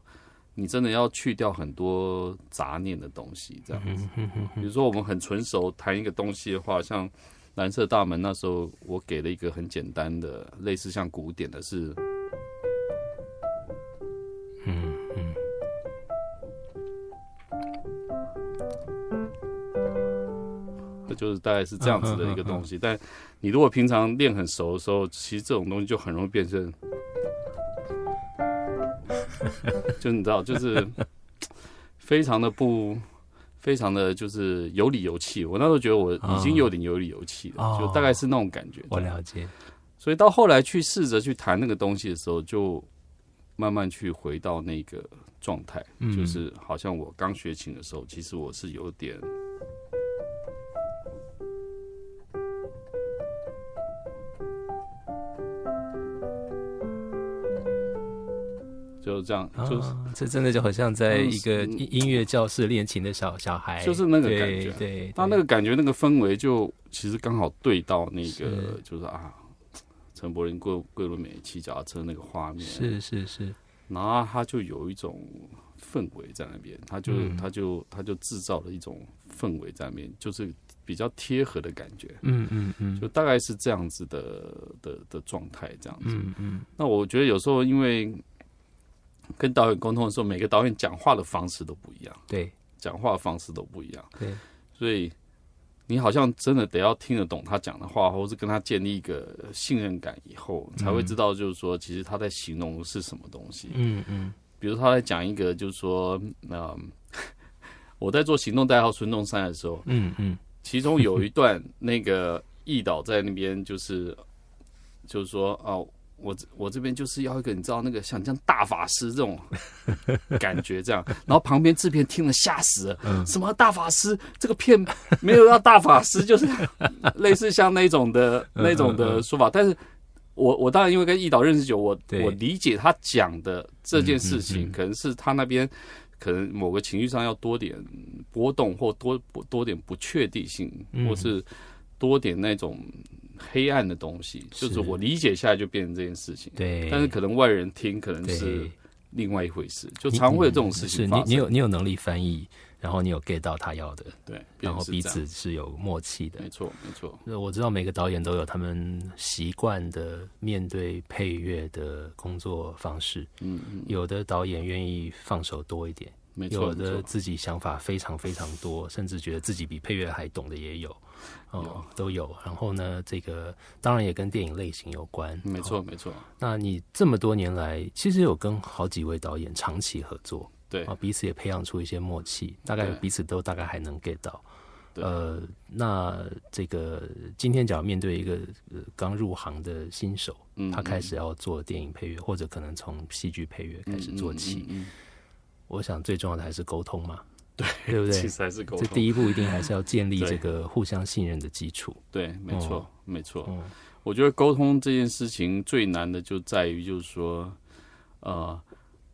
你真的要去掉很多杂念的东西，这样子。比如说我们很纯熟弹一个东西的话，像蓝色大门那时候，我给了一个很简单的，类似像古典的是。就是大概是这样子的一个东西。但你如果平常练很熟的时候，其实这种东西就很容易变成，就你知道，就是 非常的不，非常的就是有理有气。我那时候觉得我已经有点有理有气了，哦就大概是那种感觉。我了解，所以到后来去试着去弹那个东西的时候，就慢慢去回到那个状态，嗯就是好像我刚学琴的时候，其实我是有点。就这样，就是、啊这真的就好像在一个嗯。音音乐教室练琴的小小孩，就是那个感觉。对，他那个感觉、那个氛围，就其实刚好对到那个是，就是啊，陈柏霖、桂桂纶镁骑脚踏车那个画面，是是是，然后他就有一种氛围在那边，他就、嗯。他就他就制造了一种氛围在那边，就是比较贴合的感觉，嗯嗯嗯。就大概是这样子的的的状态，这样子。嗯嗯。那我觉得有时候因为跟导演沟通的时候，每个导演讲话的方式都不一样，对。讲话的方式都不一样，对，所以你好像真的得要听得懂他讲的话，或是跟他建立一个信任感以后，才会知道就是说，其实他在形容的是什么东西。嗯嗯。比如他在讲一个，就是说，嗯、我在做行动代号孙中山的时候，嗯嗯。其中有一段那个 易导在那边就是就是说哦，我这我这边就是要一个你知道那个像像大法师这种 感觉这样，然后旁边制片听了吓死了，什么大法师这个片没有要大法师，就是 类似像那种的那种的说法，但是。我我当然因为跟易导认识久，我我理解他讲的这件事情，嗯。嗯嗯可能是他那边可能某个情绪上要多点波动，或多多点不确定性，嗯。或是多点那种黑暗的东西，就是我理解下来就变成这件事情。对，但是可能外人听可能是，另外一回事，就常会有这种事情是发生。你你有你有能力翻译，然后你有 get 到他要的，对，然后彼此是有默契的。没。错没错，那我知道每个导演都有他们习惯的面对配乐的工作方式，嗯嗯，有的导演愿意放手多一点，有的，自己想法非常非常多，甚至觉得自己比配乐还懂的也有，哦，都有。然后呢，这个当然也跟电影类型有关，没错哦。没错，那你这么多年来，其实有跟好几位导演长期合作。对。啊，彼此也培养出一些默契，大概彼此都大概还能 get 到。呃，那这个今天假如面对一个呃刚入行的新手，嗯他开始要做电影配乐，或者可能从戏剧配乐开始做起，我想最重要的还是沟通嘛，对对不对其对？实还是沟通，这第一步一定还是要建立对这个互相信任的基础。对，没错哦没错。嗯我觉得沟通这件事情最难的就在于，就是说，呃，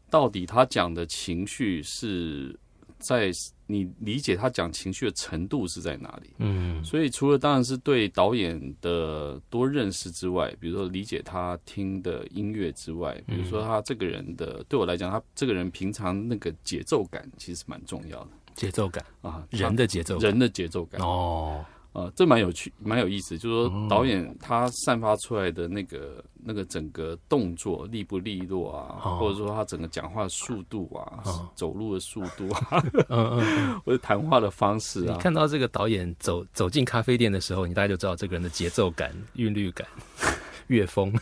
到底他讲的情绪是在你理解他讲情绪的程度是在哪里？嗯。所以除了当然是对导演的多认识之外，比如说理解他听的音乐之外，比如说他这个人的，对我来讲，他这个人平常那个节奏感其实蛮重要的。节奏感，啊，人的节奏感人的节奏感。哦，呃，这蛮有趣，蛮有意思。就是说，导演他散发出来的那个那个整个动作利不利落啊，哦。或者说他整个讲话的速度啊，哦。走路的速度啊，嗯嗯嗯。或者谈话的方式啊。你啊，看到这个导演走走进咖啡店的时候，你大概就知道这个人的节奏感、韵律感、乐风，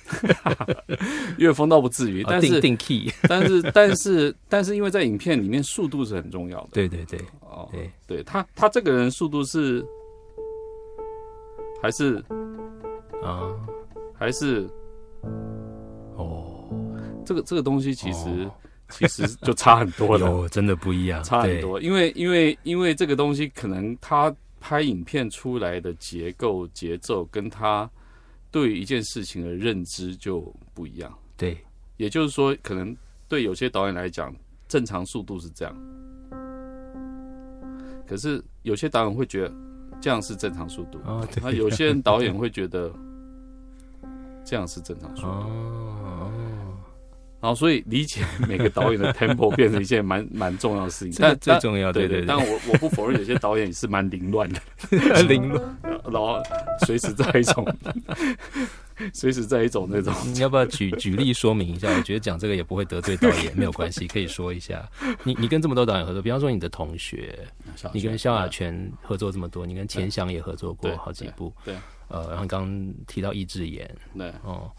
乐风倒不至于，但是哦定定 key，但是但是但是，因为在影片里面速度是很重要的。对对对。哦，对，对他他这个人速度是还是？啊，还是？哦，这个这个东西其实、哦。其实就差很多了。有真的不一样，差很多，因为因为因为这个东西可能他拍影片出来的结构节奏跟他对一件事情的认知就不一样。对，也就是说，可能对有些导演来讲，正常速度是这样，可是有些导演会觉得这样是正常速度，哦，对，那有些人导演会觉得这样是正常速度。哦，然后，所以理解每个导演的 tempo 变成一件蛮蛮重要的事情，这个但最重要，对对但我我不否认有些导演也是蛮凌乱的，对，凌乱，然后随时在一种，随时在一种那种，你要不要举举例说明一下？我觉得讲这个也不会得罪导演，没有关系，可以说一下。你你跟这么多导演合作，比方说你的同学，你跟萧亚全合作这么多，你跟钱翔也合作过好几部，对。呃，然后刚刚提到易智言，对。哦，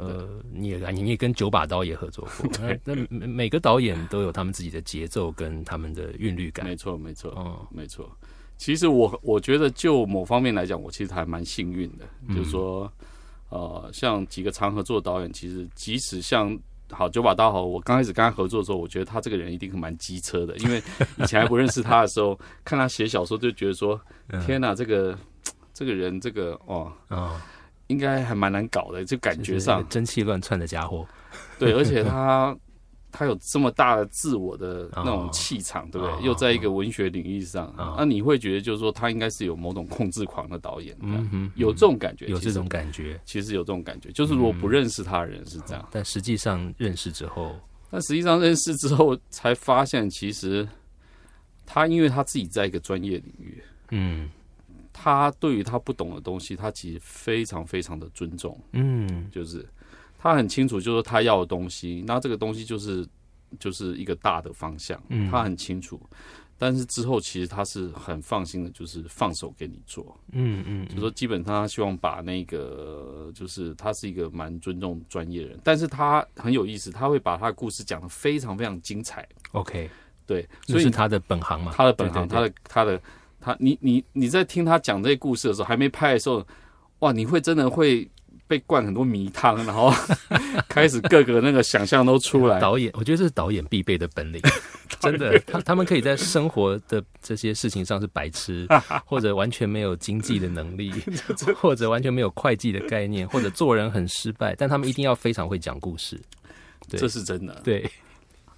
呃，你也你也跟九把刀也合作过，那那每每个导演都有他们自己的节奏跟他们的韵律感。没，错没错哦，没错。其实我我觉得就某方面来讲，我其实还蛮幸运的，嗯。就是说，呃，像几个常合作的导演，其实即使像。好，九把刀好。我刚开始跟他合作的时候，我觉得他这个人一定是蛮机车的，因为 以前还不认识他的时候，看他写小说就觉得说，嗯。天哪，这个这个人，这个哦，哦，应该还蛮难搞的，就感觉上。就是一个真气乱窜的家伙，对，而且他他有这么大的自我的那种哦气场，对不哦对？又在一个文学领域上，哦那你会觉得就是说他应该是有某种控制狂的导演，嗯哼，有这种感觉，有这种感觉，其实有这种感觉，就是如果不认识他的人是这样，但实际上认识之后，但实际上认识之后才发现，其实他因为他自己在一个专业领域，嗯他对于他不懂的东西，他其实非常非常的尊重，嗯。就是他很清楚，就是他要的东西，那这个东西就是就是一个大的方向，嗯。他很清楚。但是之后其实他是很放心的，就是放手给你做，嗯嗯，就是说基本上他希望把那个，就是他是一个蛮尊重专业人，但是他很有意思，他会把他的故事讲得非常非常精彩，OK，对，所以这是他的本行嘛，他的本行，对。他的他的他，你你你在听他讲这些故事的时候，还没拍的时候，哇，你会真的会被灌很多迷汤，然后 开始各个那个想象都出来。导演，我觉得这是导演必备的本领，真的，他他们可以在生活的这些事情上是白痴，或者完全没有经济的能力，或者完全没有会计的概念，或者做人很失败，但他们一定要非常会讲故事。对这是真的。对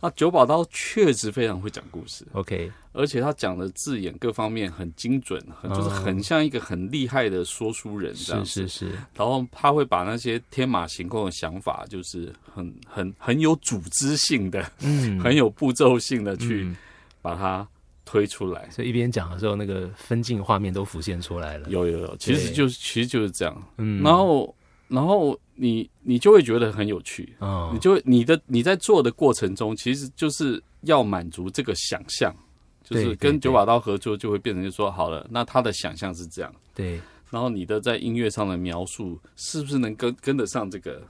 那九把刀确实非常会讲故事，，OK，而且他讲的字眼各方面很精准，很就是哦很像一个很厉害的说书人这样子。是是是，然后他会把那些天马行空的想法，就是很很很有组织性的、嗯，很有步骤性的去嗯把它推出来。所以一边讲的时候，那个分镜画面都浮现出来了。有有有，其实就是其实就是这样。嗯，然后然后你你就会觉得很有趣，哦你，就会你的你在做的过程中，其实就是要满足这个想象，就是跟九把刀合作就会变成就说好了，那他的想象是这样，对，然后你的在音乐上的描述是不是能跟跟得上这个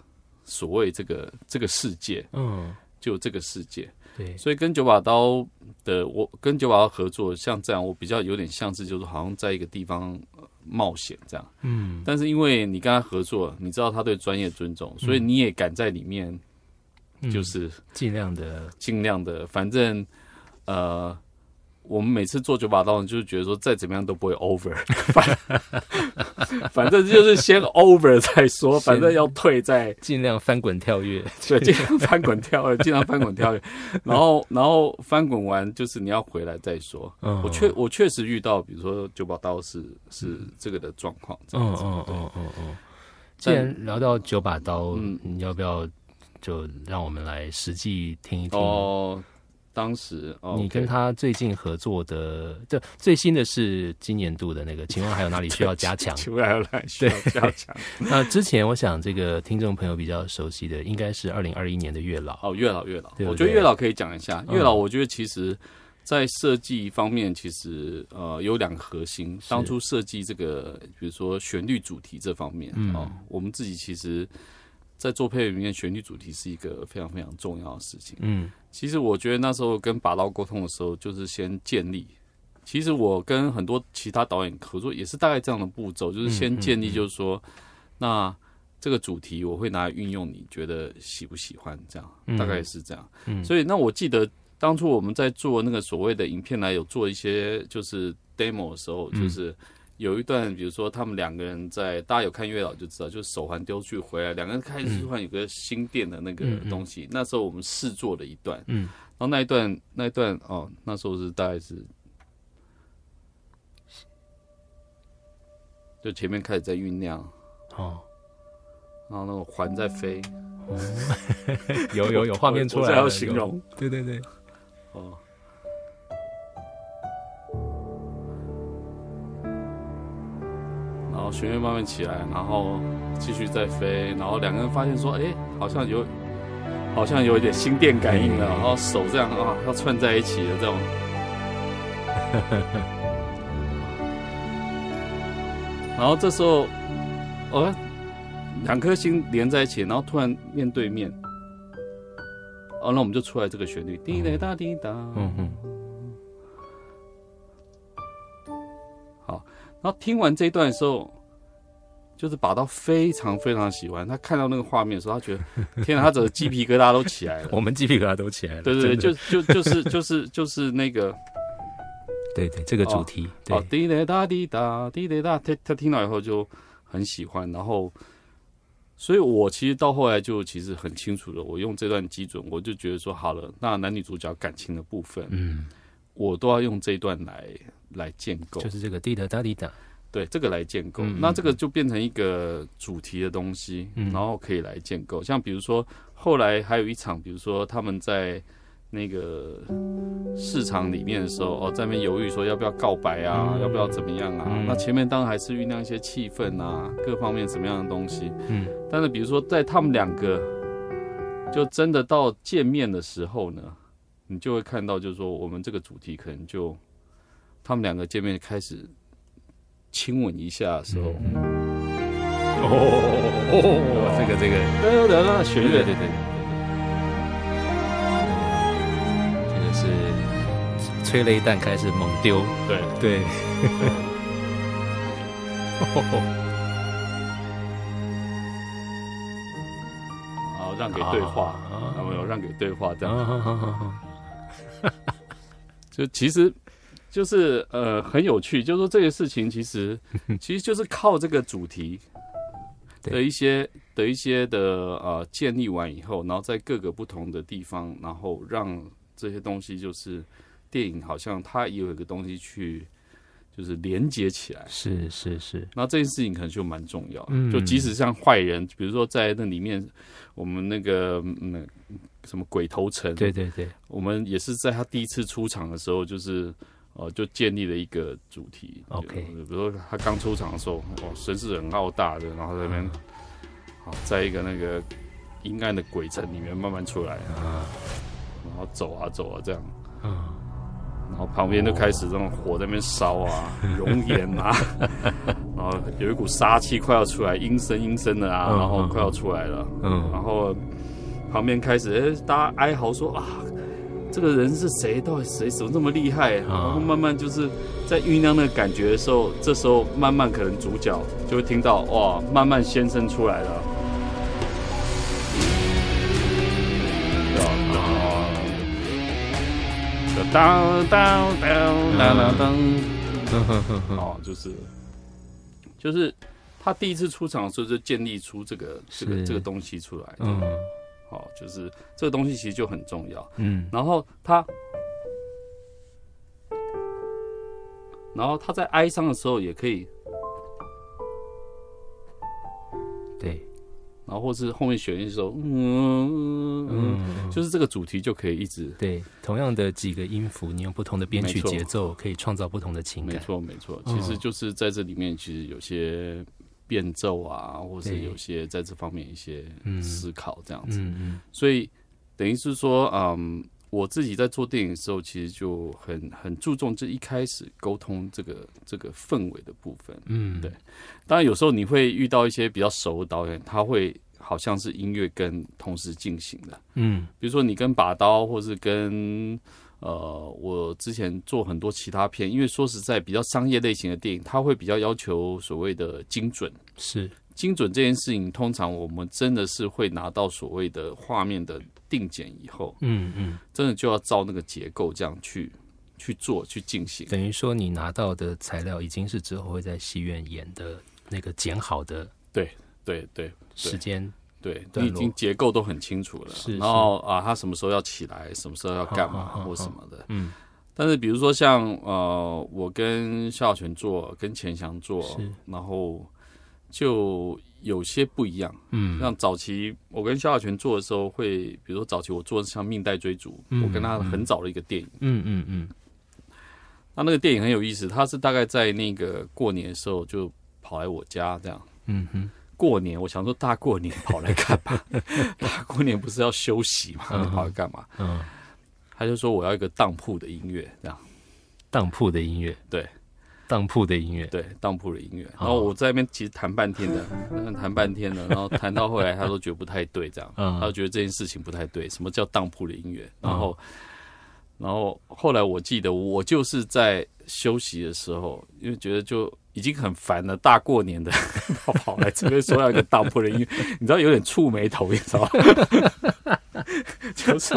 所谓这个这个世界，嗯，就这个世界。对，所以跟九把刀的我跟九把刀合作，像这样，我比较有点像是就是好像在一个地方呃冒险这样。嗯，但是因为你跟他合作，你知道他对专业尊重，所以你也敢在里面嗯。就是尽量的，尽量的，反正呃，我们每次做九把刀，就是觉得说再怎么样都不会 over，反反正就是先 over 再说，反正要退再尽量翻滚跳跃。对，尽量翻滚跳跃，尽量翻滚跳跃，然后然后翻滚完就是你要回来再说。嗯我确我确实遇到，比如说九把刀是是这个的状况，这样子，嗯嗯对嗯嗯嗯。既然聊到九把刀，嗯你要不要就让我们来实际听一听？哦，当时哦你跟他最近合作的，这最新的是今年度的那个，请问还有哪里需要 加强？需要加强。那之前我想这个听众朋友比较熟悉的，应该是二零二一年的月老。哦，月老月老，我觉得月老可以讲一下。嗯月老，我觉得其实，在设计方面，其实呃有两个核心。当初设计这个，比如说旋律主题这方面，嗯哦，我们自己其实，在做配乐里面，旋律主题是一个非常非常重要的事情。嗯其实我觉得那时候跟拔刀沟通的时候，就是先建立。其实我跟很多其他导演合作也是大概这样的步骤，就是先建立，就是说，那这个主题我会拿来运用，你觉得喜不喜欢？这样嗯大概是这样。嗯所以那我记得当初我们在做那个所谓的影片来有做一些就是 demo 的时候，嗯就是有一段，比如说他们两个人在，大家有看月老就知道，就是手环丢去回来，两个人开始突然有个新店的那个嗯嗯。东西。那时候我们试做了一段，嗯，然后那一段那一段哦，那时候是大概是。就前面开始在酝酿，哦，然后那个环在飞，有有有画面出来了，要形容，对对对，哦。然后弦乐慢慢起来，然后继续再飞，然后两个人发现说，哎，好像有，好像有一点心电感应了，然后手这样啊，要串在一起的这种。然后这时候，哦，两颗心连在一起，然后突然面对面，哦，那我们就出来这个旋律，滴答答滴答，嗯嗯。然后听完这一段的时候，就是把刀非常非常喜欢。他看到那个画面的时候，他觉得天哪，他整个鸡皮疙瘩都起来了。我们鸡皮疙瘩都起来了。对对对，就就就是就是就是那个 对对，这个主题，对哦，滴答答滴答滴答答，他他听到以后就很喜欢，然后，所以我其实到后来就其实很清楚了，我用这段基准，我就觉得说好了，那男女主角感情的部分，嗯，我都要用这一段来来建构。就是这个滴答答滴答，对这个来建构，嗯那这个就变成一个主题的东西，嗯然后可以来建构。像比如说后来还有一场，比如说他们在那个市场里面的时候，哦，在那边犹豫说要不要告白啊，嗯要不要怎么样啊？嗯那前面当然还是酝酿一些气氛啊，各方面什么样的东西。嗯但是比如说在他们两个就真的到见面的时候呢，你就会看到，就是说我们这个主题可能就他们两个见面开始亲吻一下的时候，哦哦，这个这个。对对对，旋律对对对，这个是催泪弹开始猛丢，对。对，然后让给对话，没有让给对话这样？啊。就其实就是呃很有趣，就是说这个事情其实 其实就是靠这个主题的一些的一些的呃建立完以后，然后在各个不同的地方，然后让这些东西就是电影好像它也有一个东西去就是连接起来。是是是，那这件事情可能就蛮重要，嗯就即使像坏人，比如说在那里面，我们那个嗯什么鬼头城，对对对，我们也是在他第一次出场的时候，就是呃，就建立了一个主题。OK 比如说他刚出场的时候，哦，神是很浩大的，然后在那边，好，在一个那个阴暗的鬼城里面慢慢出来，啊。然后走啊走啊这样，嗯然后旁边就开始这种火在那边烧啊，熔岩啊，然后有一股杀气快要出来，阴森阴森的啊，嗯然后快要出来了，嗯。然后旁边开始，哎、大家哀嚎说啊，这个人是谁？到底谁怎么这么厉害？然后慢慢就是在酝酿那个感觉的时候，这时候慢慢可能主角就会听到哇，慢慢先生出来了。当当当当当当，哦，就是就是他第一次出场的时候就建立出这个这个是这个东西出来，嗯哦，就是这个东西其实就很重要。嗯。然后他，然后他在哀伤的时候也可以，对，然后或是后面选一首，嗯嗯，嗯就是这个主题就可以一直，对，同样的几个音符，你用不同的编曲节奏，可以创造不同的情感。没感。错没错，嗯。其实就是在这里面其实有些变奏啊，或是有些在这方面一些嗯思考这样子。嗯嗯所以等于是说，嗯，我自己在做电影的时候，其实就很很注重这一开始沟通这个这个氛围的部分。嗯，对当然，有时候你会遇到一些比较熟的导演，他会好像是音乐跟同时进行的。嗯比如说你跟把刀，或是跟呃，我之前做很多其他片，因为说实在，比较商业类型的电影，它会比较要求所谓的精准。是精准这件事情，通常我们真的是会拿到所谓的画面的定剪以后，嗯嗯，真的就要照那个结构这样去去做去进行。等于说你拿到的材料已经是之后会在戏院演的那个剪好的对对时间。对，你已经结构都很清楚了。是然后啊，他什么时候要起来，什么时候要干嘛或什么的。嗯，但是比如说像呃，我跟萧小泉做，跟钱翔做，然后就有些不一样。嗯像早期我跟萧亚泉做的时候，会比如说早期我做的像《命带追逐》，嗯我跟他很早的一个电影。嗯嗯嗯那那个电影很有意思，他是大概在那个过年的时候就跑来我家这样。嗯哼，过年，我想说大过年跑来干嘛？大过年不是要休息吗？嗯你跑来干嘛？嗯，他就说我要一个当铺的音乐，这样当铺的音乐，对，当铺的音乐，对，当铺的音乐。然后我在那边其实谈半天的，嗯谈半天的，然后谈到后来他都觉得不太对，这样，嗯他就觉得这件事情不太对。什么叫当铺的音乐？然后，嗯然后后来我记得我就是在休息的时候，因为觉得就已经很烦了，大过年的 跑跑来这边说要一个大破人音乐，你知道有点触眉头，你知道吗？就是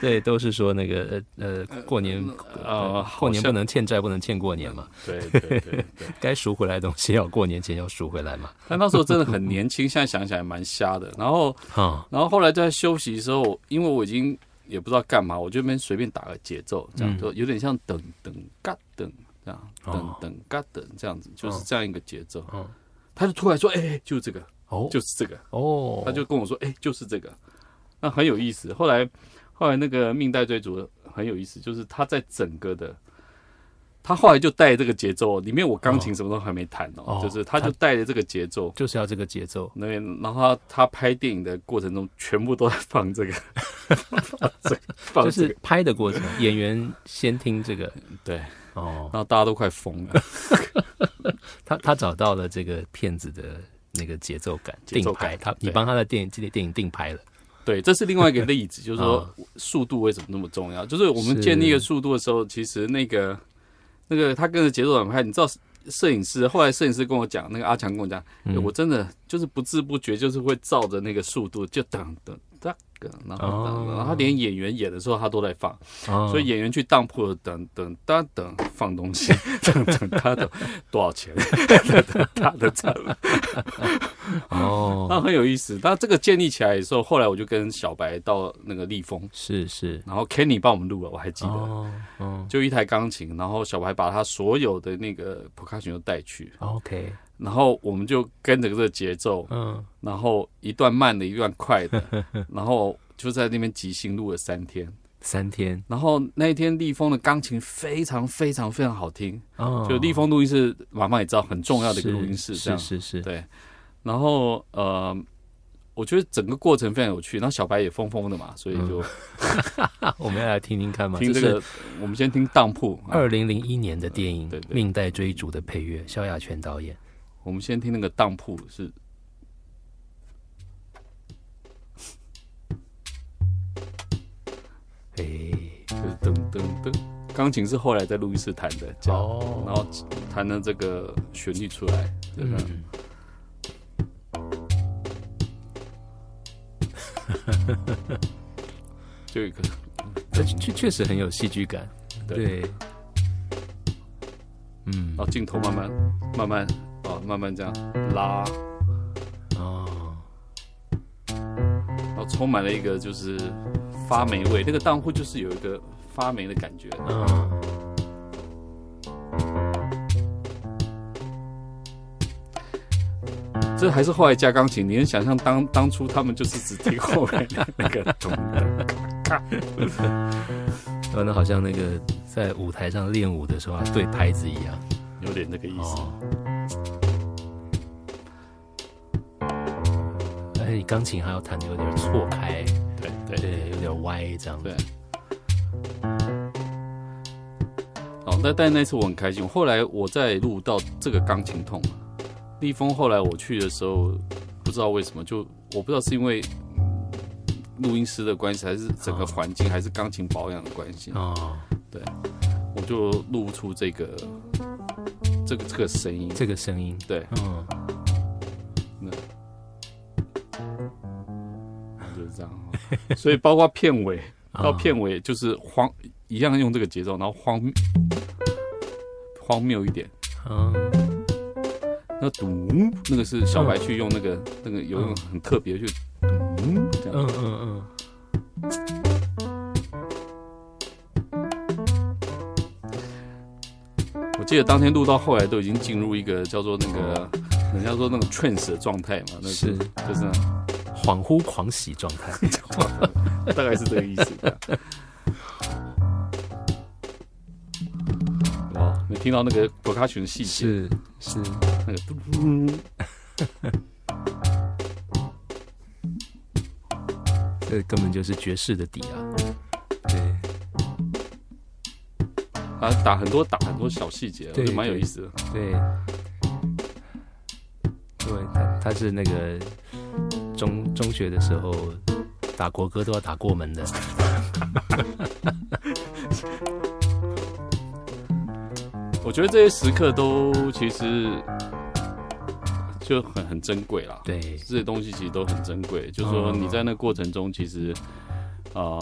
对，都是说那个呃呃，过年呃，过年不能欠债，不能欠过年嘛，对对对对。该赎回来的东西要过年前要赎回来嘛。但那时候真的很年轻，现在想起来蛮瞎的。然后，哈，然后后来在休息的时候，因为我已经也不知道干嘛，我就那边随便打个节奏，这样嗯就有点像等等嘎等这这样哦噔噔嘎等这样子，就是这样一个节奏。嗯他就突然说：“哎、就是这个，哦，就是这个。”哦，他就跟我说：“哎、就是这个。”那很有意思。后来，后来那个命带追逐很有意思，就是他在整个的，他后来就带这个节奏，里面我钢琴什么都还没弹哦，哦就是他就带着这个节奏。就是要这个节奏，那边，然后他他拍电影的过程中，全部都在放这个，放这个，放就是拍的过程，演员先听这个，对，哦，然后大家都快疯了。他他找到了这个片子的那个节奏感，节奏定拍，他你对帮他的电影这类电影定拍了，对，这是另外一个例子，就是说啊速度为什么那么重要？就是我们建立一个速度的时候，其实那个那个他跟着节奏怎么拍？你知道，摄影师后来摄影师跟我讲，那个阿强跟我讲，嗯我真的就是不知不觉就是会照着那个速度就等等哒个，然后然后他连演员演的时候他都在放，哦。所以演员去当铺等等哒等放东西，等等他的多少钱？他的这样。哦，那很有意思。那这个建立起来的时候，后来我就跟小白到那个立丰，是是，然后 Kenny 帮我们录了，我还记得，哦哦。就一台钢琴，然后小白把他所有的那个 percussion 都带去，，OK，然后我们就跟着这个节奏，嗯，然后一段慢的，一段快的，然后就在那边即兴录了三天。三天，然后那一天立峰的钢琴非常非常非常好听，哦，就立峰录音室，妈妈也知道很重要的一个录音室，这样是是是，对，然后呃，我觉得整个过程非常有趣。然后小白也疯疯的嘛，所以就 我们要来听听看嘛，听这个。我们先听当铺，啊二零零一年的电影《对对命带追逐》的配乐，萧亚全导演。我们先听那个当铺是哎，就是噔噔噔，钢琴是后来在录音室弹的，这样，哦。然后弹了这个旋律出来？嗯，就一个这确确实很有戏剧感，对，对，嗯。然，后镜头慢慢慢慢哦慢慢这样拉，哦，然后充满了一个就是发霉味，那个当铺就是有一个发霉的感觉，嗯，这还是后来加钢琴。你能想象当当初他们就是只听后面的那个咚咚 哦，那好像那个在舞台上练舞的时候啊，对拍子一样。有点那个意思。哦，而且你钢琴还要弹的有点错开，歪这样。对。哦，但但那次我很开心。后来我再录到这个钢琴痛嘛，立峰后来我去的时候，不知道为什么，就我不知道是因为嗯录音师的关系，还是整个环境，还是钢琴保养的关系，哦，我就录不出这个这个这个声音。这个声音，对，嗯，所以包括片尾到啊片尾，就是荒一样用这个节奏，然后荒荒谬一点。嗯，那嘟，那个是小白去用那个、那个有一种很特别，就嘟这样。嗯嗯我记得当天录到后来都已经进入一个叫做那个人家说那个 trance 的状态嘛，那是就是恍惚狂喜状态。大概是这个意思。哇，你听到那个 percussion 的细节，是是，那个嘟，这根本就是爵士的底啊。对，啊，打很多打很多小细节，对蛮有意思的。对，对他他是那个中中学的时候打国歌都要打过门的。我觉得这些时刻都其实就很很珍贵啦。对，这些东西其实都很珍贵，就是说嗯你在那个过程中，其实啊、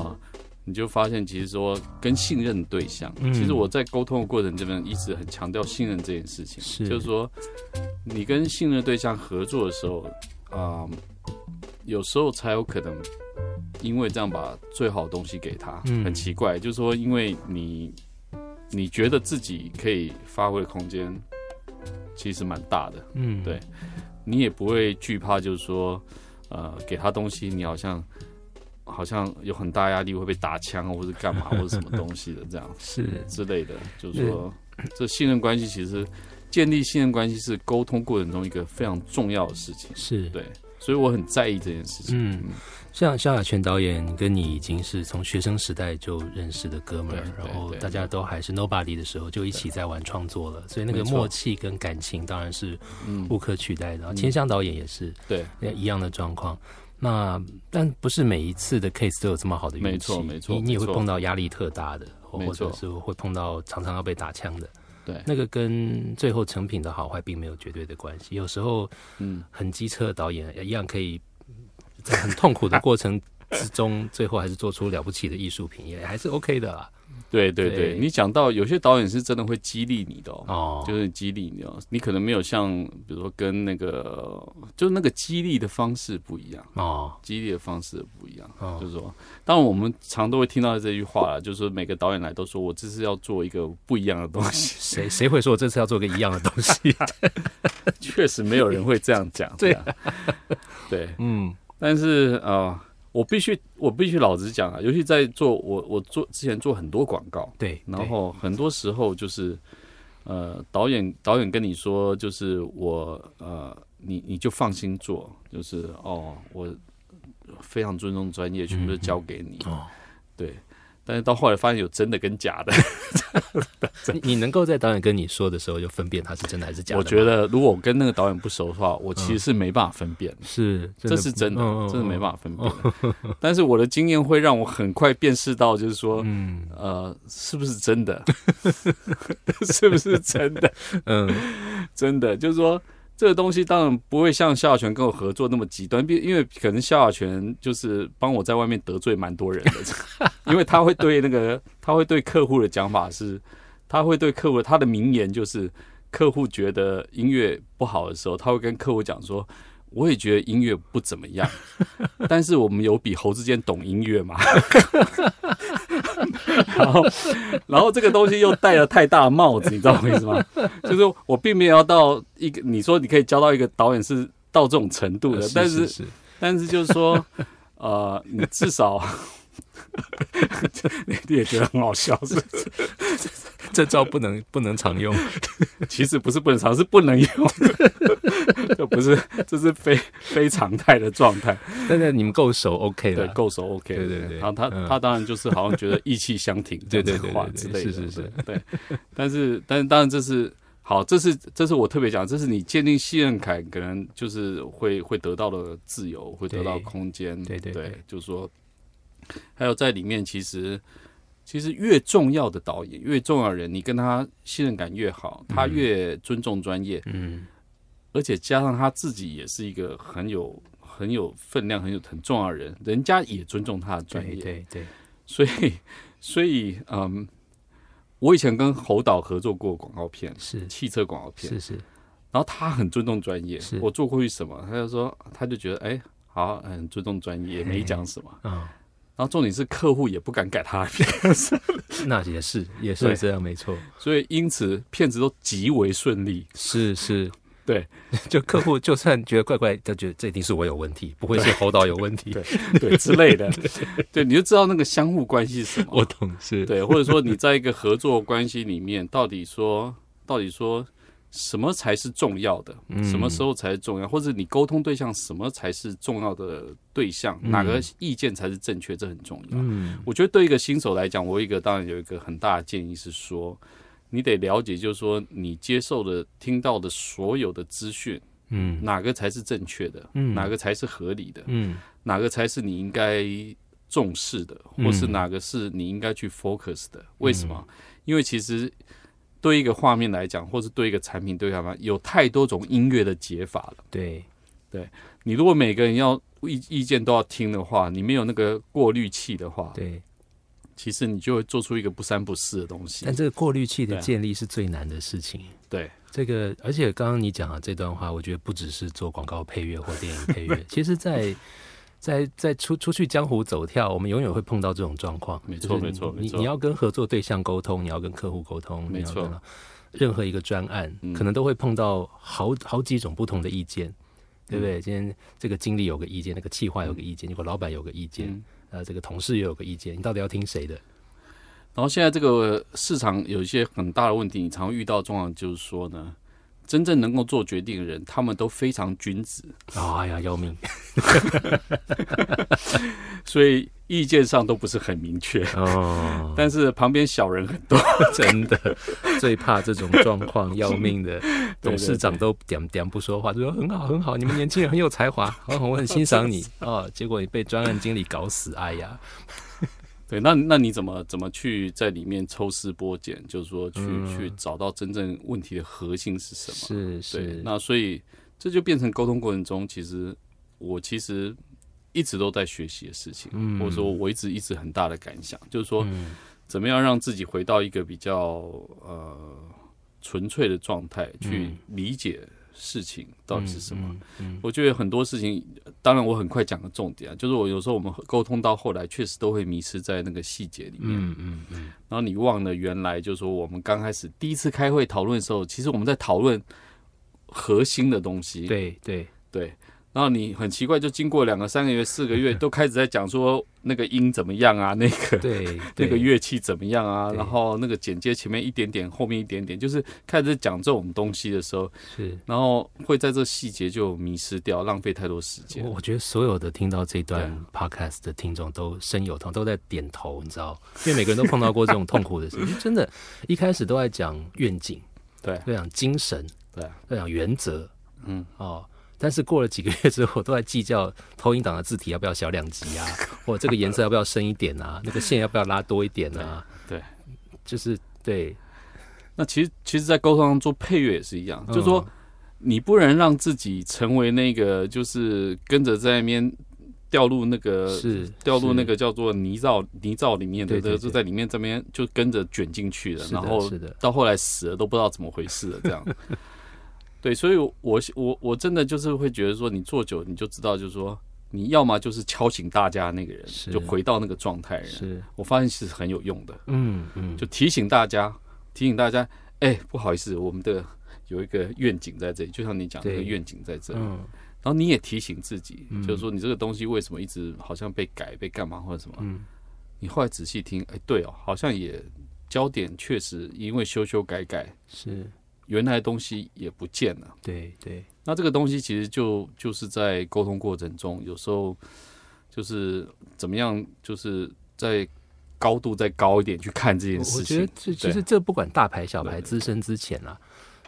你就发现其实说跟信任的对象，嗯。其实我在沟通的过程这边一直很强调信任这件事情，是。就是说你跟信任对象合作的时候啊、有时候才有可能因为这样把最好的东西给他，嗯。很奇怪，就是说因为你你觉得自己可以发挥的空间其实蛮大的，嗯，对你也不会惧怕，就是说，呃，给他东西，你好像好像有很大压力会被打枪或者干嘛或者什么东西的这样 是。之类的，就是说，这信任关系其实建立信任关系是沟通过程中一个非常重要的事情，是，对，所以我很在意这件事情。嗯，像萧亚轩导演跟你已经是从学生时代就认识的哥们儿，然后大家都还是 nobody 的时候就一起在玩创作了，所以那个默契跟感情当然是嗯，不可取代的。千香导演也是对，一样的状况。那但不是每一次的 case 都有这么好的运气，没错没错你你也会碰到压力特大的，或或者是会碰到常常要被打枪的。对那个跟最后成品的好坏并没有绝对的关系。有时候嗯，很机车的导演一样可以在很痛苦的过程之中，最后还是做出了不起的艺术品，也还是 OK 的啦。对对对对，你讲到有些导演是真的会激励你的哦。哦，就是激励你哦，你可能没有像，比如说跟那个，就是那个激励的方式不一样，哦激励的方式不一样。哦就是说，当然我们常都会听到这句话啦，就是说每个导演来都说我这次要做一个不一样的东西，谁谁会说我这次要做个一样的东西？确实没有人会这样讲。对啊，对，嗯但是呃，我必须我必须老实讲啊，尤其在做我我做之前做很多广告，对，然后很多时候就是，呃，导演导演跟你说，就是我呃，你你就放心做，就是哦，我非常尊重专业，全部都交给你，哦，对。但是到后来发现有真的跟假的，你你能够在导演跟你说的时候就分辨他是真的还是假的？我觉得如果我跟那个导演不熟的话，我其实是没办法分辨的。是，这是真的，嗯真的没办法分辨的。但是我的经验会让我很快辨识到，就是说，嗯呃，是不是真的？是不是真的？嗯真的，就是说这个东西当然不会像萧亚全跟我合作那么极端，因因为可能萧亚全就是帮我在外面得罪蛮多人的，因为他会对那个他会对客户的讲法是，他会对客户他的名言就是，客户觉得音乐不好的时候，他会跟客户讲说。我也觉得音乐不怎么样，但是我们有比侯志坚懂音乐嘛？然后，然后这个东西又戴了太大的帽子，你知道我意思吗？就是我并没有要到一个你说你可以教到一个导演是到这种程度的，但是是但是就是说，呃，你至少 你 也觉得很好笑，是不是？这招不能不能常用。其实不是不能常，是不能用，这不是这是非非常态的状态。但是你们够熟，OK 对，了。够熟 OK。对对对然后他嗯他当然就是好像觉得意气相挺，对对对是是是对。但是但是当然这是好，这是这是我特别讲，这是你建立信任感，可能就是会会得到的自由，会得到空间，对对对对，就是说，还有在里面其实。其实越重要的导演，越重要的人，你跟他信任感越好，他越尊重专业，嗯。而且加上他自己也是一个很有很有分量、很有很重要的人，人家也尊重他的专业，对对，所以所以嗯，我以前跟侯导合作过广告片，是汽车广告片，是是，然后他很尊重专业，我做过去什么，他就说他就觉得哎、好，很尊重专业，没讲什么。嗯，然后重点是客户也不敢改他的片，那也是 也是对这样，没错，所以因此骗子都极为顺利。是是，对。就客户就算觉得怪怪，他觉得这一定是我有问题，不会是侯导有问题。对。对之类的，对，你就知道那个相互关系是什么。我懂，是，对，或者说你在一个合作关系里面，到底说，到底说什么才是重要的？嗯什么时候才是重要？或者你沟通对象什么才是重要的对象？嗯哪个意见才是正确？这很重要。嗯我觉得对一个新手来讲，我一个当然有一个很大的建议是说，你得了解，就是说你接受的、听到的所有的资讯，嗯哪个才是正确的？嗯哪个才是合理的？嗯哪个才是你应该重视的，嗯或是哪个是你应该去 focus 的？为什么？因为其实对一个画面来讲，或是对一个产品对他们有太多种音乐的解法了。对，对你如果每个人要意意见都要听的话，你没有那个过滤器的话，对，其实你就会做出一个不三不四的东西但。这个过滤器的建立是最难的事情。对，这个，而且刚刚你讲的这段话，我觉得不只是做广告配乐或电影配乐，其实在在在出出去江湖走跳，我们永远会碰到这种状况。没错没错没错你你要跟合作对象沟通，你要跟客户沟通，没错任何一个专案，嗯可能都会碰到好好几种不同的意见，对不嗯对？今天这个经理有个意见，那个企划有个意见，结果老板有个意见，嗯呃，这个同事也有个意见，你到底要听谁的？然后现在这个市场有一些很大的问题，你常遇到状况就是说呢，真正能够做决定的人，他们都非常君子，哎呀，要命所以意见上都不是很明确。哦！但是旁边小人很多，真的最怕这种状况，要命的董事长都点点不说话，就说很好很好，你们年轻人很有才华，很好，我很欣赏你 哦。结果你被专案经理搞死，哎呀，对，那那你怎么怎么去在里面抽丝剥茧，就是说去、嗯。去找到真正问题的核心是什么？对，是是，那所以这就变成沟通过程中，其实我其实一直都在学习的事情，嗯。或者说我一直一直很大的感想，就是说嗯。怎么样让自己回到一个比较呃纯粹的状态，去嗯。理解事情到底是什么。我觉得很多事情，当然我很快讲个重点啊，就是我有时候我们沟通到后来，确实都会迷失在那个细节里面，嗯嗯嗯，然后你忘了原来就是说我们刚开始第一次开会讨论的时候，其实我们在讨论核心的东西，对对，对。然后你很奇怪，就经过两个、三个月、四个月，都开始在讲说那个音怎么样啊，那个对那个对乐器怎么样啊，然后那个剪接前面一点点，后面一点点，就是开始讲这种东西的时候，是。然后会在这细节就迷失掉，浪费太多时间我。我觉得所有的听到这段 podcast 的听众都深有同，都在点头，你知道，因为每个人都碰到过这种痛苦的事情。真的，一开始都在讲愿景，对在讲精神，对，在讲原则，嗯，哦。但是过了几个月之后，都在计较投影档的字体要不要小两级啊，或这个颜色要不要深一点啊，那个线要不要拉多一点啊？对对。就是对，那其实其实，在沟通上做配乐也是一样，嗯。就是说你不能让自己成为那个就是跟着在那边掉入那个是掉入那个叫做泥沼泥沼里面的，就在里面这边就跟着卷进去了，然后到后来死了都不知道怎么回事了，这样。对，所以我我我真的就是会觉得说，你做久你就知道，就是说你要么就是敲醒大家那个人，就回到那个状态人。是，我发现是很有用的，嗯嗯，就提醒大家，提醒大家，哎、不好意思，我们的有一个愿景在这里，就像你讲的那个愿景在这里。嗯然后你也提醒自己，嗯就是说你这个东西为什么一直好像被改、被干嘛或者什么？嗯你后来仔细听，哎，对哦，好像也焦点确实因为修修改改，是，原来的东西也不见了。对对，那这个东西其实就就是在沟通过程中，有时候就是怎么样，就是在高度再高一点去看这件事情我觉得情。这其实这不管大牌小牌、资深之前啦，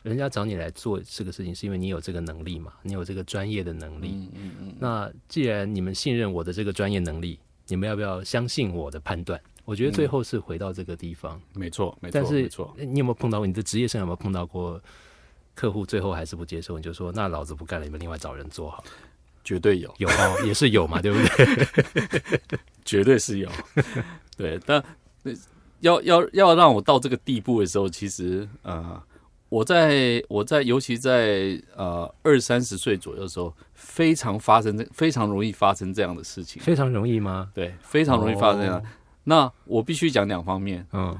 人家找你来做这个事情，是因为你有这个能力嘛，你有这个专业的能力。嗯嗯嗯，那既然你们信任我的这个专业能力，你们要不要相信我的判断？我觉得最后是回到这个地方。没错没错但是没错，你有没有碰到你的职业生涯有没有碰到过客户最后还是不接受？你就说那老子不干了，你们另外找人做好了。绝对有。有哦，也是有嘛，对不对？绝对是有，对，但呃要要要让我到这个地步的时候，其实呃，我在我在尤其在呃二三十岁左右的时候，非常发生这非常容易发生这样的事情，非常容易吗？对，非常容易发生这样。哦那我必须讲两方面，嗯，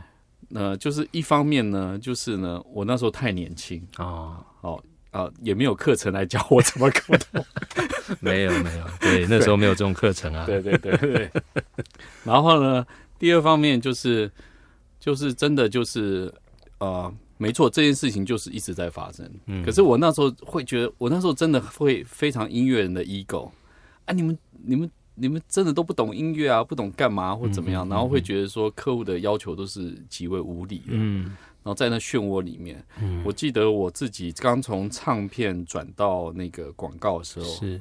呃，就是一方面呢，就是呢，我那时候太年轻，啊，哦啊、也没有课程来教我怎么沟通。没有没有，对，那时候没有这种课程啊。对对对对。然后呢，第二方面就是就是真的就是呃，没错，这件事情就是一直在发生。嗯可是我那时候会觉得，我那时候真的会非常音乐人的 ego 啊，你们你们。你们真的都不懂音乐啊，不懂干嘛或怎么样，然后会觉得说客户的要求都是极为无理的，嗯。然后在那漩涡里面，嗯，我记得我自己刚从唱片转到那个广告的时候，是。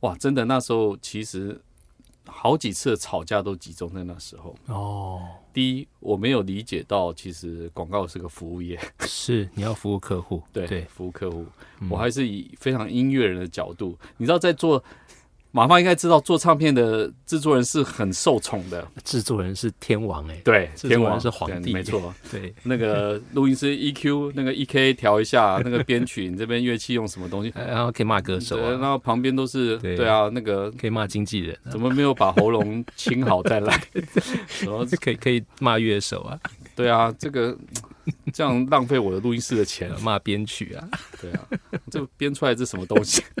哇，真的那时候其实好几次吵架都集中在那时候。哦，第一，我没有理解到其实广告是个服务业，是你要服务客户，对对，服务客户，嗯。我还是以非常音乐人的角度，你知道在做马芳应该知道，做唱片的制作人是很受宠的，制作人是天王哎、对，天王。是皇帝。对没错。对，那个录音师 EQ 那个 EK 调一下，那个编曲你这边乐器用什么东西？呃然后可以骂歌手对，然啊，后旁边都是对。对啊，那个可以骂经纪人啊，怎么没有把喉咙清好再来？然后可以可以骂乐手啊，对啊，这个 这样浪费我的录音室的钱，骂编曲啊，对啊，这编出来这什么东西？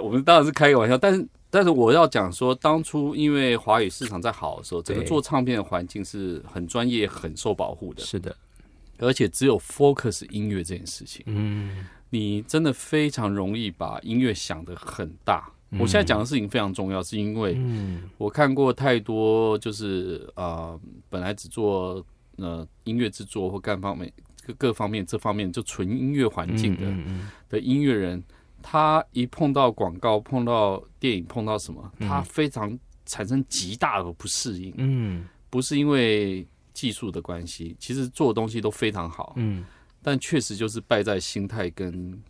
我们当然是开个玩笑，但是但是我要讲说，当初因为华语市场在好的时候，整个做唱片的环境是很专业、很受保护的，是的，而且只有 focus 音乐这件事情，嗯，你真的非常容易把音乐想得很大。我现在讲的事情非常重要，是因为嗯。我看过太多，就是呃，本来只做呃音乐制作或干方面各各方面这方面就纯音乐环境的、的音乐人，他一碰到广告、碰到电影、碰到什么，他非常产生极大的不适应，嗯。不是因为技术的关系，其实做的东西都非常好，嗯，但确实就是败在心态跟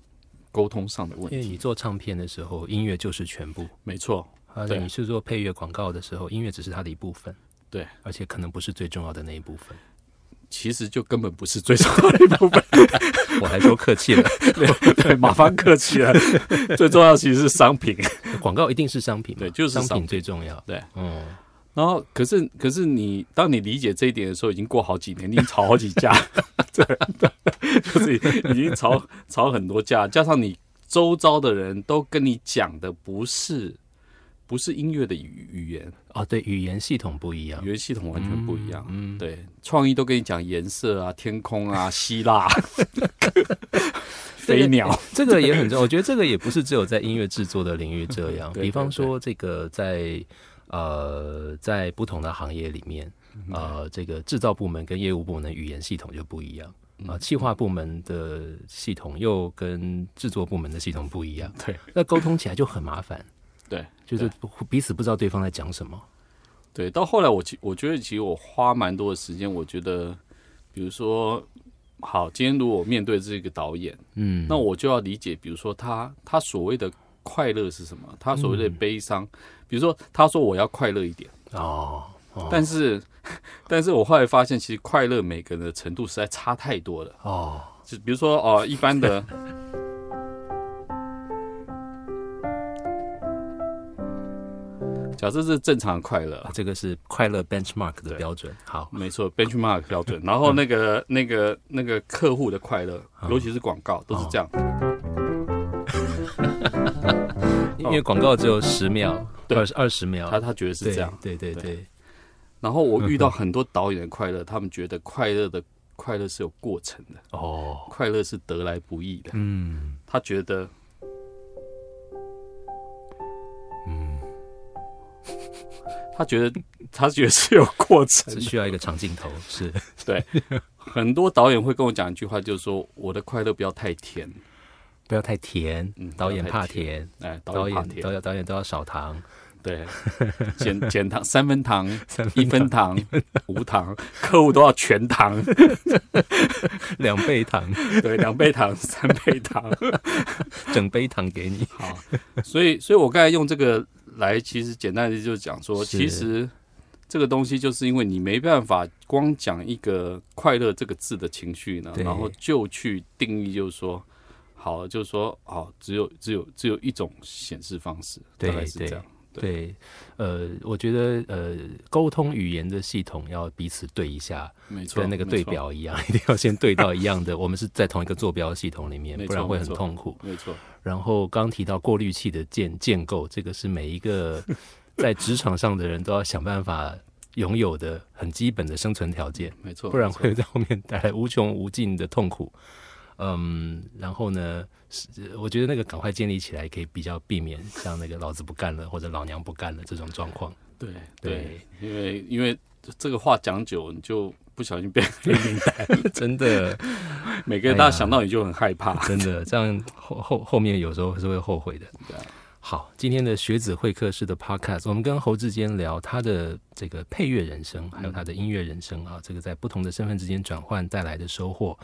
沟通上的问题。因为你做唱片的时候，音乐就是全部。没错，而且你是做配乐广告的时候，音乐只是它的一部分，对，而且可能不是最重要的那一部分。其实就根本不是最重要的一部分。我还说客气了，对，麻烦客气了。最重要其实是商品。广告一定是商品嘛，对就是商品商品最重要。对，嗯，然后，可是，可是你当你理解这一点的时候，已经过好几年，你已经吵好几架，对，就是已经吵吵很多架，加上你周遭的人都跟你讲的不是不是音乐的语语言，哦，对，语言系统不一样语。言系统完全不一样。嗯，对，创意都跟你讲颜色啊、天空啊、希腊、飞鸟，这个也很重要。我觉得这个也不是只有在音乐制作的领域这样。对比方说，这个在呃在不同的行业里面，嗯呃，这个制造部门跟业务部门的语言系统就不一样。嗯啊，企划部门的系统又跟制作部门的系统不一样，对那沟通起来就很麻烦，对就是彼此不知道对方在讲什么。对。到后来我其我觉得其实我花蛮多的时间，我觉得比如说。好，今天如果我面对这个导演，嗯，那我就要理解，比如说他他所谓的快乐是什么，他所谓的悲伤，比如说他说我要快乐一点，哦，哦。但是 但是我后来发现，其实快乐每个人的程度实在差太多了。哦，就比如说哦、一般的，假设是正常的快乐，这个是快乐 benchmark 的标准。好，没错，benchmark 标准。然后那个、那个、那个客户的快乐，尤其是广告，都是这样。因为广告只有十秒，对。二二十秒，他他觉得是这样。对对对对，然后我遇到 很多导演的快乐，他们觉得快乐的快乐是有过程的，哦，快乐是得来不易的。嗯。他觉得嗯，他觉得他觉得是有过程是。需要一个长镜头，是。对。很多导演会跟我讲一句话，就是说我的快乐不要太甜。不要太甜嗯，导演怕甜甜，哎，导演导演导演都要少糖，对，减 减糖，三分糖，一分糖，无糖，客户都要全糖，两倍糖，对，两倍糖，三倍糖。整杯糖给你。好，所以，所以我刚才用这个来，其实简单的就是讲说，其实这个东西就是因为你没办法光讲一个快乐这个字的情绪呢，然后就去定义，就是说。好，就是说，好，只有只有只有一种显示方式，对大概是这样。对，呃，我觉得呃，沟通语言的系统要彼此对一下，没错，跟那个，对表一样，一定要先对到一样的。我们是在同一个坐标系统里面，不然会很痛苦。没错，然后刚提到过滤器的建建构，这个是每一个 在职场上的人都要想办法拥有的很基本的生存条件，没错，不然会在后面带来无穷无尽的痛苦。嗯，然后呢，是我觉得那个赶快建立起来，可以比较避免像那个老子不干了或者老娘不干了这种状况。对对对，因为因为这个话讲久，你就不小心变黑名单，真的，每个人大家想到你就很害怕。真的，这样后后后面有时候是会后悔的。对啊好，今天的学子会客室的 Podcast，我们跟侯志坚聊他的这个配乐人生，还有他的音乐人生啊，这个在不同的身份之间转换带来的收获。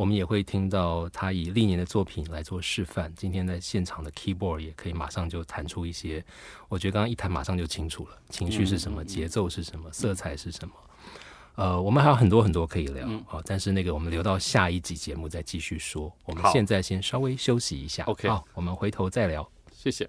我们也会听到他以历年的作品来做示范。今天在现场的 keyboard 也可以马上就弹出一些，我觉得刚刚一弹马上就清楚了，情绪是什么，节奏是什么，色彩是什么。呃，我们还有很多很多可以聊啊，但是那个我们留到下一集节目再继续说。我们现在先稍微休息一下，OK，好，我们回头再聊。谢谢。